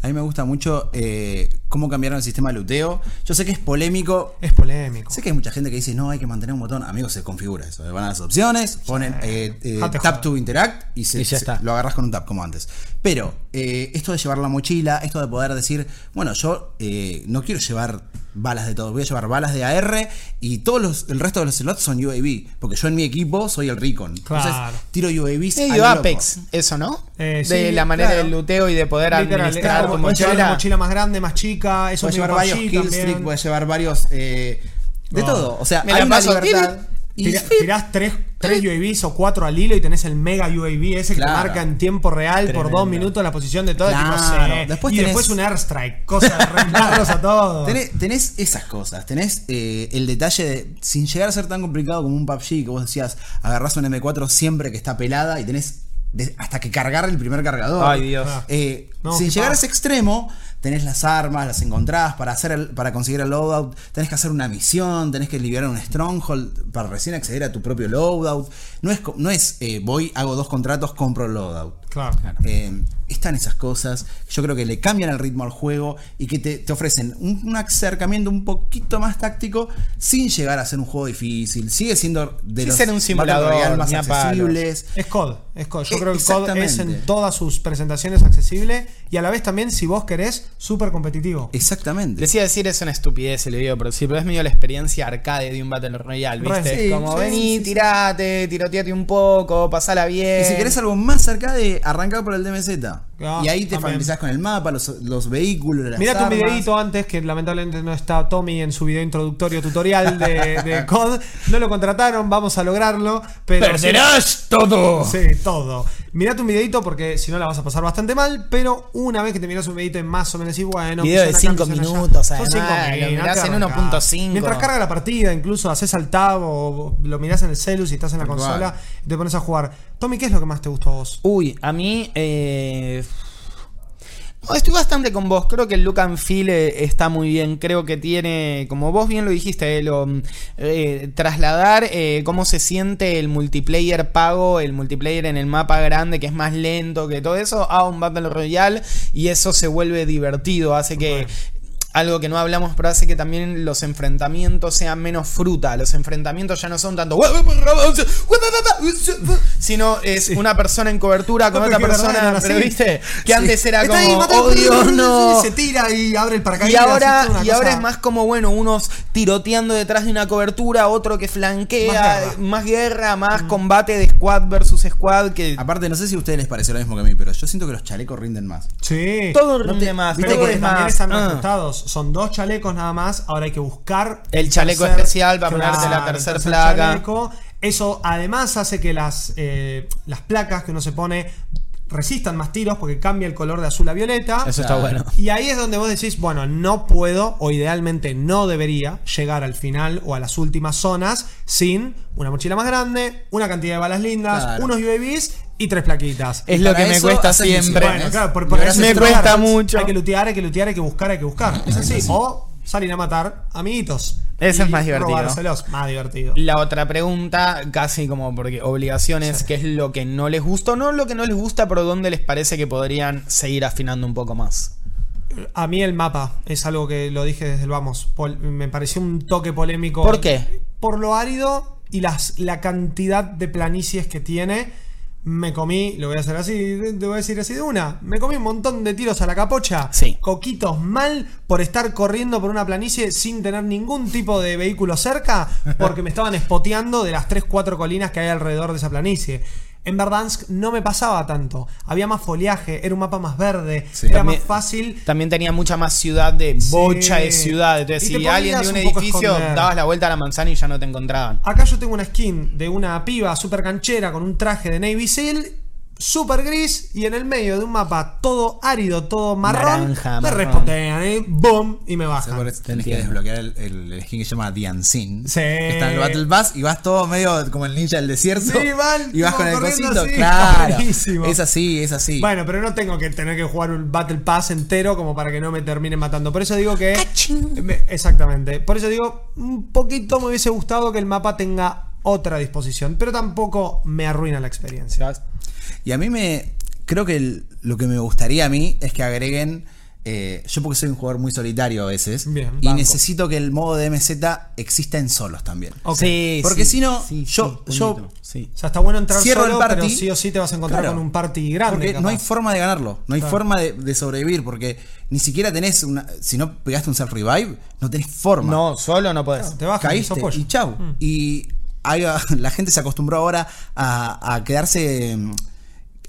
A mí me gusta mucho eh, cómo cambiaron el sistema de luteo. Yo sé que es polémico.
Es polémico.
Sé que hay mucha gente que dice, no, hay que mantener un botón. Amigos, se configura eso. Van a las opciones, ponen eh, eh, tap to interact y, se,
Y ya
se-
está.
lo agarras con un tap como antes. Pero eh, esto de llevar la mochila, esto de poder decir, bueno, yo eh, no quiero llevar balas de todo. Voy a llevar balas de AR y todos los, el resto de los slots son UAV. Porque yo en mi equipo soy el Recon. Entonces, tiro UAVs. a
Medio
loco.
Apex, eso, ¿no?
Eh,
de
sí,
la manera
claro.
del luteo y de poder
Literal,
administrar
es
tu
como- puedes llevar
mochila.
una mochila más grande, más chica, eso
Puedes llevar varios killstreak, puedes llevar varios. eh, de todo. O sea,
Me
hay
la
una
paso,
libertad. Y
Tira- tirás tres, tres UAVs o cuatro al hilo y tenés el mega UAV ese que te
Claro.
marca en tiempo real por dos minutos la posición de todo. y tipo,
Claro.
sí.
Después
y
tenés-
después un airstrike, cosa de a todos.
Tenés, tenés esas cosas, tenés eh, el detalle de, sin llegar a ser tan complicado como un PUBG, que vos decías, agarrás un M4 siempre que está pelada y tenés de- hasta que cargar el primer cargador.
Ay, Dios.
Ah.
Eh,
No,
sin llegar a ese extremo, tenés las armas, las encontrás, para, hacer el- para conseguir el loadout, tenés que hacer una misión, tenés que liberar un stronghold para recién acceder a tu propio loadout. No es, co- no es eh, voy, hago dos contratos, compro el loadout.
Claro.
Eh, están esas cosas. Yo creo que le cambian el ritmo al juego y que te, te ofrecen un, un acercamiento un poquito más táctico sin llegar a ser un juego difícil. Sigue siendo de
Sí,
los
ser un simulador,
más accesibles.
Es COD, es COD. Yo creo que COD es en todas sus presentaciones accesible y a la vez también, si vos querés, súper competitivo.
Exactamente.
Les iba a decir es una estupidez, le digo, pero sí, pero es medio la experiencia arcade de un Battle Royale, ¿viste?
sí,
Como
sí,
vení,
sí, sí.
tirate, tiroteate un poco, pasala bien.
Y si querés algo más arcade, arrancar por el DMZ.
Ah,
y ahí te
también.
familiarizás con el mapa, los, los vehículos, las
Mirate un
armas.
videito antes que lamentablemente no está Tommy en su video introductorio tutorial de, de COD. No lo contrataron, vamos a lograrlo. Pero
¡Perderás todo!
Sí, todo. Mirate un videito porque si no la vas a pasar bastante mal, pero una vez que te miras un videito en más o menos y bueno,
Video de
misión acá,
cinco
misión allá.
minutos,
Son
además,
cinco
lo
minutos,
mirás en
arrancás.
1.5.
Mientras carga la partida, incluso haces al tab o lo mirás en el celu si estás en la
Tal
consola te pones a jugar. Tommy, ¿qué es lo que más te gustó a vos?
Uy, a mí. Eh... no, Estoy bastante con vos. Creo que el look and feel eh, está muy bien. Creo que tiene, como vos bien lo dijiste, eh, lo, mm, eh, trasladar cómo se siente el multiplayer pago, el multiplayer en el mapa grande, que es más lento que todo eso, a un Battle Royale. Y eso se vuelve divertido. Hace que. Algo que no hablamos, pero hace que también los enfrentamientos sean menos fruta. Los enfrentamientos ya no son tanto. Sino es una persona en cobertura con
No,
otra
verdad
persona.
eran
Pero viste, que
Sí.
antes era
Está
como.
ahí,
Dios, no.
Se tira y abre el
Y
paracaídas.
ahora,
es una
y ahora es más como, bueno, unos tiroteando detrás de una cobertura, otro que flanquea,
Más
más
guerra.
más, combate de squad versus squad, que
Aparte, no sé si a ustedes les pareció lo mismo que a mí, pero yo siento que los chalecos rinden más.
Sí.
todo
no
rinde
te-
más,
Viste
todo
que
es
también
más.
están
ah.
Son dos chalecos nada más. Ahora hay que buscar
El chaleco
tercer-
especial para ponerte la
el
tercer
tercer
placa.
chaleco. Eso además hace que las, eh, las placas que uno se pone resistan más tiros porque cambia el color de azul a violeta.
Eso está
Claro.
bueno.
Y ahí es donde vos decís, bueno, no puedo o idealmente no debería llegar al final o a las últimas zonas sin una mochila más grande, una cantidad de balas lindas,
Claro.
unos UAVs y tres plaquitas.
Es lo que me cuesta siempre.
misiones.
Bueno, claro, por, por
Liberás
eso
me
hay que
cuesta mucho.
Hay que lootear, hay que lootear, hay que buscar, hay que buscar. Es así. O salir a matar amiguitos.
Ese es más divertido.
Más divertido.
La otra pregunta, casi como porque obligaciones, ¿qué es lo que no les gusta? No lo que no les gusta, pero dónde les parece que podrían seguir afinando un poco más.
A mí el mapa es algo que lo dije desde el vamos. Pol- me pareció un toque polémico.
¿Por qué?
Por lo árido y las, la cantidad de planicies que tiene. Me comí, lo voy a hacer así, te voy a decir así de una. Me comí un montón de tiros a la capocha.
Sí.
Coquitos mal por estar corriendo por una planicie sin tener ningún tipo de vehículo cerca. Porque me estaban espoteando de las 3-4 colinas que hay alrededor de esa planicie. En Verdansk no me pasaba tanto. Había más foliaje, era un mapa más verde,
Sí.
era
También-
más fácil.
También tenía mucha más ciudad de
Sí.
bocha de ciudad. Entonces, si alguien de un edificio
esconder.
dabas la vuelta a la manzana y ya no te encontraban.
Acá yo tengo una skin de una piba super canchera con un traje de Navy SEAL, super gris, y en el medio de un mapa todo árido, todo marrón,
Naranja,
me
marrón.
respotean, ¿eh? ¡Boom! Y me
Por
bajan.
eso tenés que
Entiendo.
desbloquear el, el- el skin que se llama Unseen.
Sí.
Está en el Battle Pass y vas todo medio como el ninja del desierto.
Sí, van
y vas con el cosito.
así.
Claro.
Buenísimo.
Es así, es así.
Bueno, pero no tengo que tener que jugar un Battle Pass entero como para que no me termine matando. Por eso digo que. Me- exactamente. Por eso digo, un poquito me hubiese gustado que el mapa tenga otra disposición. Pero tampoco me arruina la experiencia.
Y a mí me. Creo que el- lo que me gustaría a mí es que agreguen eh, yo porque soy un jugador muy solitario a veces.
Bien,
y
banco.
necesito que el modo de MZ exista en solos también.
Ok.
Sí,
Porque
sí,
si no,
sí,
yo-
sí,
yo-.
O sea, está bueno entrar
Cierro el party.
pero sí o sí te vas a encontrar
Claro.
con un party grande.
Porque no hay forma de ganarlo, no hay
Claro.
forma de, de sobrevivir, porque ni siquiera tenés una. Si no pegaste un self-revive, no tenés forma.
No, solo no podés.
Te bajas y sos
caíste
pollo.
y chau. Y hay- la gente se acostumbró ahora a, a quedarse mm,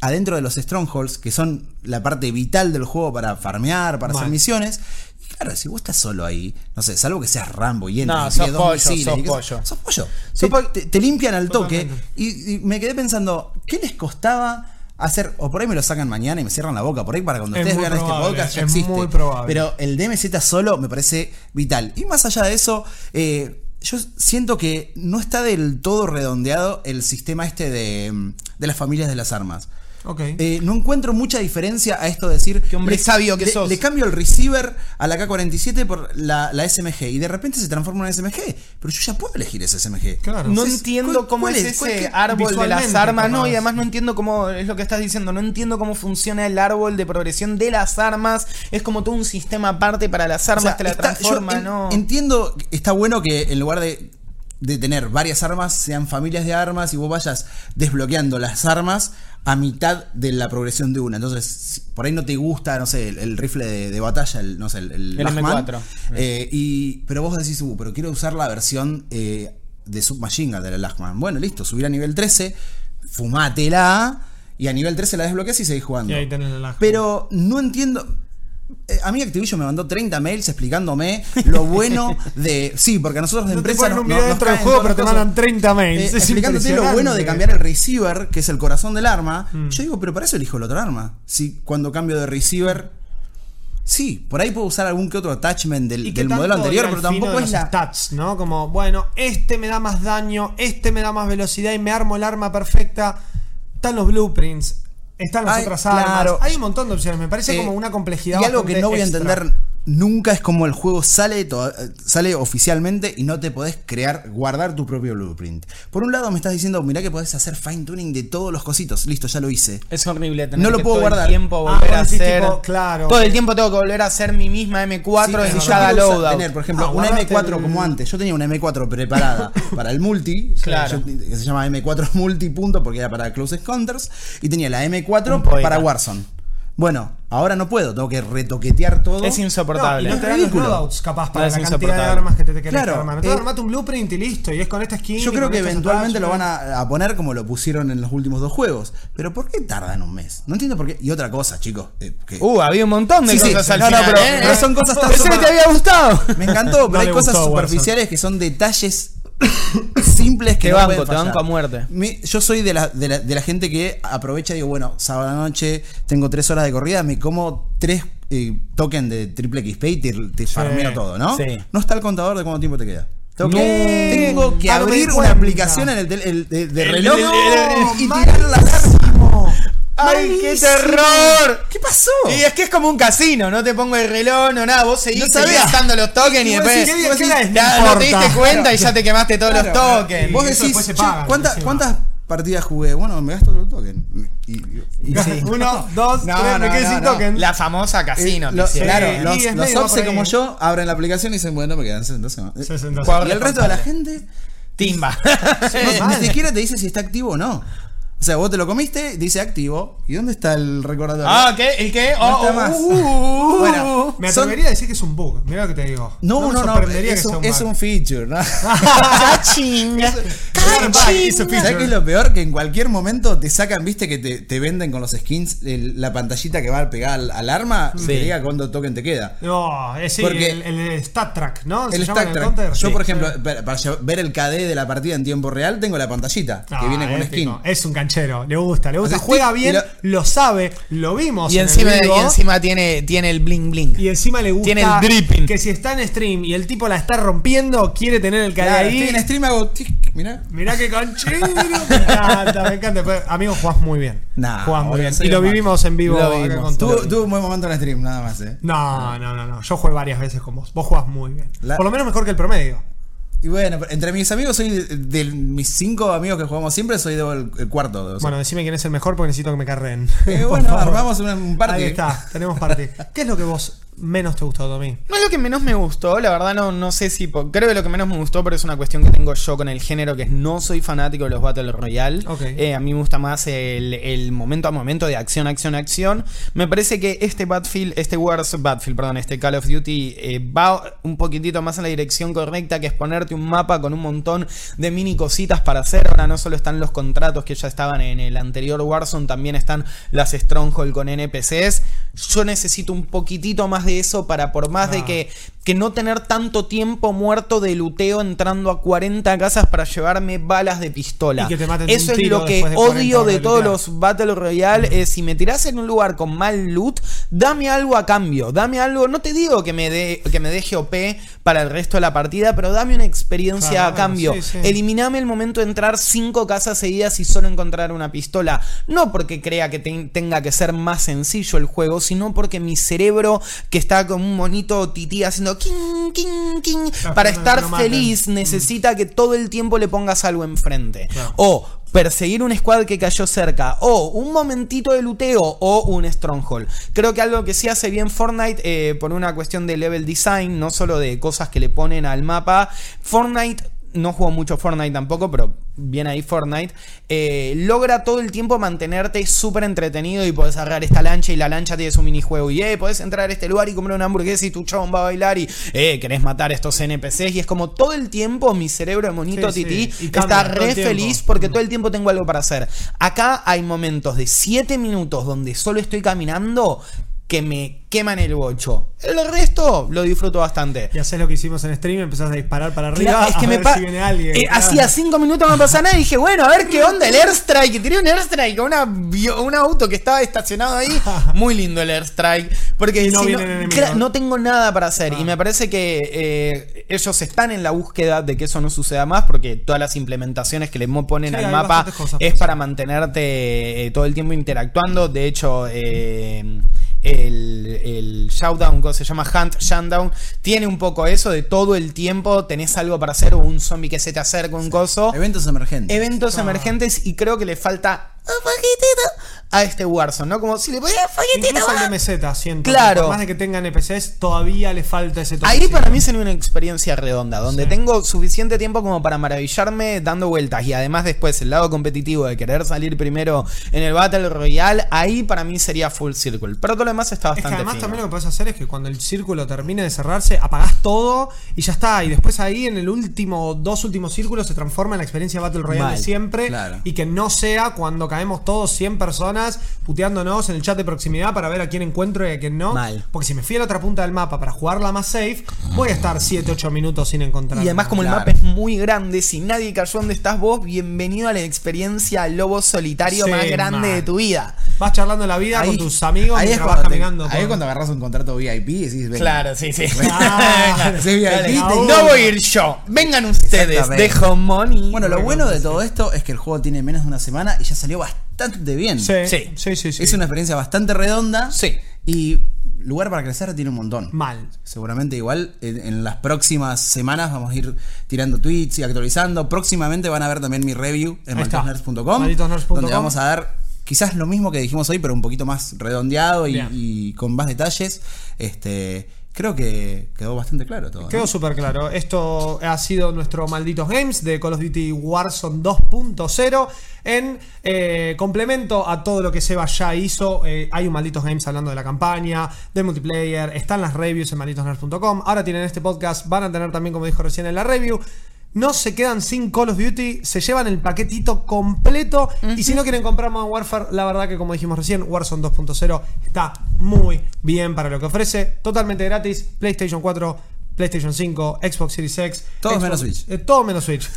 adentro de los strongholds, que son la parte vital del juego para farmear, para hacer misiones. Y Claro, si vos estás solo ahí, no sé, salvo que seas Rambo y entres
No,
y
sos pollo,
misiles
sos
y que-
pollo.
Sos pollo.
Sos
Te,
po-
te- te limpian al toque. Y, y me quedé pensando, ¿qué les costaba hacer? O por ahí me lo sacan mañana y me cierran la boca. Por ahí para cuando
Es
ustedes vean este podcast ya
es
existe.
muy probable.
Pero el DMZ solo me parece vital. Y más allá de eso, eh, yo siento que no está del todo redondeado el sistema este de, mm, de las familias de las armas.
Ok.
Eh, no encuentro mucha diferencia a esto de decir.
Qué hombre
le-
sabio que
le-
sos.
Le cambio el receiver a la K-47 por la, la SMG y de repente se transforma en SMG. Pero yo ya puedo elegir ese SMG.
Claro.
No
Entonces,
entiendo
¿cuál-
cómo es, ese árbol de las armas, no, y además no entiendo cómo es lo que estás diciendo, no entiendo cómo funciona el árbol de progresión de las armas, es como todo un sistema aparte para las
O
armas,
sea,
te la
está- yo
transforma,
en-
¿no?
Entiendo, está bueno que en lugar de, de tener varias armas, sean familias de armas y vos vayas desbloqueando las armas a mitad de la progresión de una. Entonces, por ahí no te gusta, no sé, el, el rifle de, de batalla, el, no sé, el, el
El
Lachman,
M4.
eh, y, pero vos decís, uh, pero quiero usar la versión eh, de Submachine Gun del Lachman. Bueno, listo, subir a nivel 13, fumátela y a nivel 13 la desbloqueas y seguís jugando.
Y ahí tenés Lachman.
Pero no entiendo. Eh, A mí Activision me mandó 30 mails explicándome lo bueno de. Sí, porque a nosotros de
No te
empresa
ponen un video
nos
dentro del juego, pero te mandan
cosas.
30 mails.
Eh, explicándote lo bueno de cambiar el receiver, que es el corazón del arma.
Mm.
Yo digo, pero para eso elijo el otro arma. Si cuando cambio de receiver. Sí, por ahí puedo usar algún que otro attachment del,
¿Y qué
del modelo anterior, pero tampoco es la.
stats, ¿no? Como, bueno, este me da más daño, este me da más velocidad y me armo el arma perfecta. Están los blueprints, están las
Ay,
otras
claro.
armas. Hay un montón de opciones. Me parece
Eh,
como una complejidad
Y algo que
bastante
no voy a
extra.
entender nunca es como el juego sale, sale oficialmente y no te podés crear, guardar tu propio blueprint. Por un lado me estás diciendo, mirá que podés hacer fine tuning de todos los cositos. Listo, ya lo hice.
Es horrible tener
No lo
que
puedo
todo
guardar.
el tiempo
Ah,
volver a hacer.
tipo, claro.
Todo el tiempo tengo que volver a hacer mi misma M4
Sí,
loadout.
tener, por ejemplo,
Ah,
una
guardate
M4
el-
como antes. Yo tenía una M4 preparada para el multi,
Claro.
yo- que se llama M4 multi punto porque era para Close Encounters, y tenía la M4
Un poeta.
para Warzone. Bueno, ahora no puedo, tengo que retoquetear todo.
Es
No,
insoportable.
y no te dan los loadouts capaz para
Es
la cantidad de armas que te, te querés
Claro,
armar. Entonces
eh,
armate un blueprint y listo. Y es con esta skin.
Yo creo que eventualmente lo van a, a poner como lo pusieron en los últimos dos juegos. Pero ¿por qué tardan un mes? No entiendo por qué. Y otra cosa, chicos. eh, que-
Uh, había un montón de
Sí, sí,
cosas al
no, no,
final,
pero-
¿eh?
pero son cosas tan
Pensé que
super-
te había gustado.
me encantó, pero
No
hay cosas
gustó
superficiales que son detalles simples que
Te
no
banco,
pueden
te banco a muerte.
Mi- yo soy de la, de, la, de la gente que aprovecha y digo, bueno, sábado a la noche tengo tres horas de corrida, me como tres eh, tokens de triple XP y te, te farmeo todo, ¿no?
Sí.
No está el contador de cuánto tiempo te queda. Tengo
No.
que, tengo que abrir una aplicación en el, tel- el- de, de
El-
reloj
el- el-
y tirarla
¡Ay, qué terror!
¿Qué pasó?
Y es que es como un casino, no te pongo el reloj, no nada, vos seguís,
No
seguís
sabés.
gastando los tokens y, después
decís,
¿qué día es?
ya
No
te diste cuenta y ya te quemaste todos los
Claro.
tokens.
Vos decís,
después se
"Che,
paga,
¿cuántas,
encima".
¿cuántas partidas jugué? Bueno, me gasto todo el token. Y, y- y sí.
Uno, dos,
No,
tres, me
no,
quedé
no,
sin
no.
token.
La famosa casino.
Eh, lo- claro,
Sí,
los, los obse como yo abren la aplicación y dicen, bueno, me quedan 60 segundos.
60
Y el resto de la gente
Timba.
no- ni siquiera te dice si está activo o no. O sea, vos te lo comiste, dice activo. ¿Y dónde está el recordatorio?
ah, ¿qué? ¿El qué?
No
Oh,
está
oh,
más.
uh, uh, uh.
Bueno,
Me
son-
atrevería a decir que es un bug. Mira lo que te digo.
No, no, no, es, un, es
bug.
un feature, ¿no?
Cachinga.
Cachinga.
¿Sabes qué es lo peor? Que en cualquier momento te sacan, viste, que te, te venden con los skins el- la pantallita que va pegada al, al arma y
Sí.
te diga cuánto token te queda.
No, es sí,
Porque-
el, el stat track, ¿no? ¿Se
El stack track.
Counter?
Yo,
Sí.
por ejemplo, para, ver el KD de la partida en tiempo real, tengo la pantallita
Ah,
que viene con skin.
Es un canchero, le gusta, le gusta.
O sea,
Juega bien,
lo-
lo, sabe, lo vimos.
Y
en el
encima,
vivo,
y encima tiene, tiene el bling bling.
y encima le gusta
Tiene el dripping.
que si está en stream y el tipo la está rompiendo, quiere tener el
Claro,
ahí.
estoy en stream hago tic, mirá.
Mirá qué canchero. me encanta, me encanta. Pero, amigo, jugás muy bien.
Nah,
jugás muy bien. Y lo vivimos en vivo acá con todo.
Tuve, tuve un buen momento en stream, nada más, eh.
No, no, no, no. Yo jugué varias veces con vos. Vos jugás muy bien.
La-
Por lo menos mejor que el promedio.
Y bueno, entre mis amigos, soy de, de mis cinco amigos que jugamos siempre, soy de- el, el cuarto. o sea.
Bueno, decime quién es el mejor porque necesito que me carren.
Eh, bueno, armamos un, un party.
Ahí está, tenemos party. ¿Qué es lo que vos menos te gustó, Tommy?
No es lo que menos me gustó, la verdad no, no sé si... Creo que lo que menos me gustó, pero es una cuestión que tengo yo con el género, que es no soy fanático de los Battle Royale.
Ok.
Eh, a mí me gusta más el, el momento a momento de acción, acción, acción. Me parece que este Battlefield, este Wars Battlefield, perdón, este Call of Duty eh, va un poquitito más en la dirección correcta, que es ponerte un mapa con un montón de mini cositas para hacer. Ahora no solo están los contratos que ya estaban en el anterior Warzone, también están las Stronghold con NPCs. Yo necesito un poquitito más de eso para por más de
Ah.
que, que no tener tanto tiempo muerto de luteo entrando a 40 casas para llevarme balas de pistola.
Y que te maten de
Eso
un
es lo que
después de 40
odio de
de
todos los Battle Royale. Es si me tirás en un lugar con mal loot, dame algo a cambio. Dame algo. No te digo que me, dé que me deje OP para el resto de la partida, pero dame una experiencia
Claro,
a cambio.
sí, sí.
Eliminame el momento de entrar cinco casas seguidas y solo encontrar una pistola. No porque crea que te- tenga que ser más sencillo el juego, sino porque mi cerebro, que está como un monito tití haciendo king, king, king,
Claro,
para
no,
estar
no
feliz, necesita que todo el tiempo le pongas algo enfrente.
Claro.
O perseguir un squad que cayó cerca, o un momentito de luteo, o un stronghold. Creo que algo que sí hace bien Fortnite, eh, por una cuestión de level design, no solo de cosas que le ponen al mapa, Fortnite no juego mucho Fortnite tampoco, pero bien ahí Fortnite, eh, logra todo el tiempo mantenerte súper entretenido y podés agarrar esta lancha y la lancha tiene su minijuego. Y eh, podés entrar a este lugar y comer una hamburguesa y tu chabón va a bailar y eh, querés matar a estos NPCs y es como todo el tiempo mi cerebro de monito
Sí, sí,
tití
cambia
está re feliz porque todo el tiempo tengo algo para hacer. Acá hay momentos de 7 minutos donde solo estoy caminando que me queman el bocho. El resto lo disfruto bastante.
Y haces lo que hicimos en stream, empezás a disparar para arriba.
Claro, es que
a
me
ver si viene alguien.
Eh,
claro.
Hacía cinco minutos no pasaba nada y dije, bueno, a ver qué onda el airstrike. Y tiré un airstrike a una un auto que estaba estacionado ahí. Muy lindo el airstrike. Porque
Y no
si no tengo nada para hacer.
Ah.
Y me parece que eh, ellos están en la búsqueda de que eso no suceda más. Porque todas las implementaciones que le ponen
Sí,
al mapa es
para
para mantenerte eh, todo el tiempo interactuando. De hecho, eh, el, el Showdown, que se llama Hunt Showdown, tiene un poco eso de todo el tiempo tenés algo para hacer o un zombie que se te acerca, un coso.
Eventos emergentes.
Eventos
Ah.
emergentes y creo que le falta un poquitito a este Warzone, ¿no? Como si le ponía
Incluso de MZ, siento.
Claro.
Por más de que tenga NPCs, todavía le falta ese toque.
Ahí para mí sería una experiencia redonda, donde
Sí.
tengo suficiente tiempo como para maravillarme dando vueltas y además después el lado competitivo de querer salir primero en el Battle Royale, ahí para mí sería full circle. Pero todo lo demás está
Es que
bastante
además
fino.
también lo que puedes hacer es que cuando el círculo termine de cerrarse, apagás todo y ya está. Y después ahí en el último, dos últimos círculos se transforma en la experiencia Battle Royale
Mal,
de siempre.
claro.
Y que no sea cuando caemos todos 100 personas puteándonos en el chat de proximidad para ver a quién encuentro y a quién no.
Mal.
Porque si me fui a la otra punta del mapa para jugarla más safe, voy a estar 7, 8 minutos sin encontrar.
Y además como el mapa es muy grande, si nadie cayó donde estás vos, bienvenido a la experiencia lobo solitario
Sí,
más grande
mal.
de tu vida.
Vas charlando la vida con tus amigos
ahí es
mientras vas
te-
caminando.
ahí es cuando agarras un contrato VIP y decís, venga.
Claro, sí, sí.
Ah,
VIP
Dale, no voy a ir yo. Vengan ustedes. Dejo money.
Bueno, lo bueno de todo esto es que el juego tiene menos de una semana y ya salió bastante bien.
Sí,
Sí.
sí, sí. sí.
Es una experiencia bastante redonda.
Sí.
Y lugar para crecer tiene un montón.
Mal.
Seguramente igual en, en las próximas semanas vamos a ir tirando tweets y actualizando. Próximamente van a ver también mi review en malditosnerds.com.
malditosnerds.com.
Donde vamos a dar quizás lo mismo que dijimos hoy, pero un poquito más redondeado y con más detalles. Este, creo que quedó bastante claro todo. ¿no?
Quedó súper claro. Esto ha sido nuestro Malditos Games de Call of Duty Warzone 2.0. En eh, complemento a todo lo que Seba ya hizo, eh, hay un Malditos Games hablando de la campaña, del multiplayer, están las reviews en malditosnerds.com. Ahora tienen este podcast, van a tener también, como dijo recién en la review. No se quedan sin Call of Duty, se llevan el paquetito completo. Y si no quieren comprar Modern Warfare, la verdad que como dijimos recién, Warzone 2.0 está muy bien para lo que ofrece. Totalmente gratis, PlayStation 4, PlayStation 5, Xbox Series X.
Todos
Xbox-
menos Switch.
eh, todo menos Switch.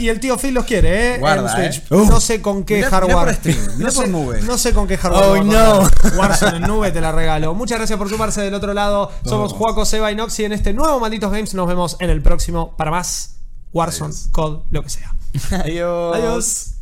y el tío Phil los quiere, ¿eh?
Guarda,
en Switch.
eh. Uh.
no sé con qué
Mirá-
hardware.
mirá por stream, mirá
no,
por
sé,
nube.
no sé con qué hardware.
Oh, no.
Warzone en nube te la regalo. Muchas gracias por sumarse del otro lado. Somos Juaco, Seba y Noxy en este nuevo Malditos Games. Nos vemos en el próximo para más Warzone, COD, lo que sea.
Adiós.
Adiós.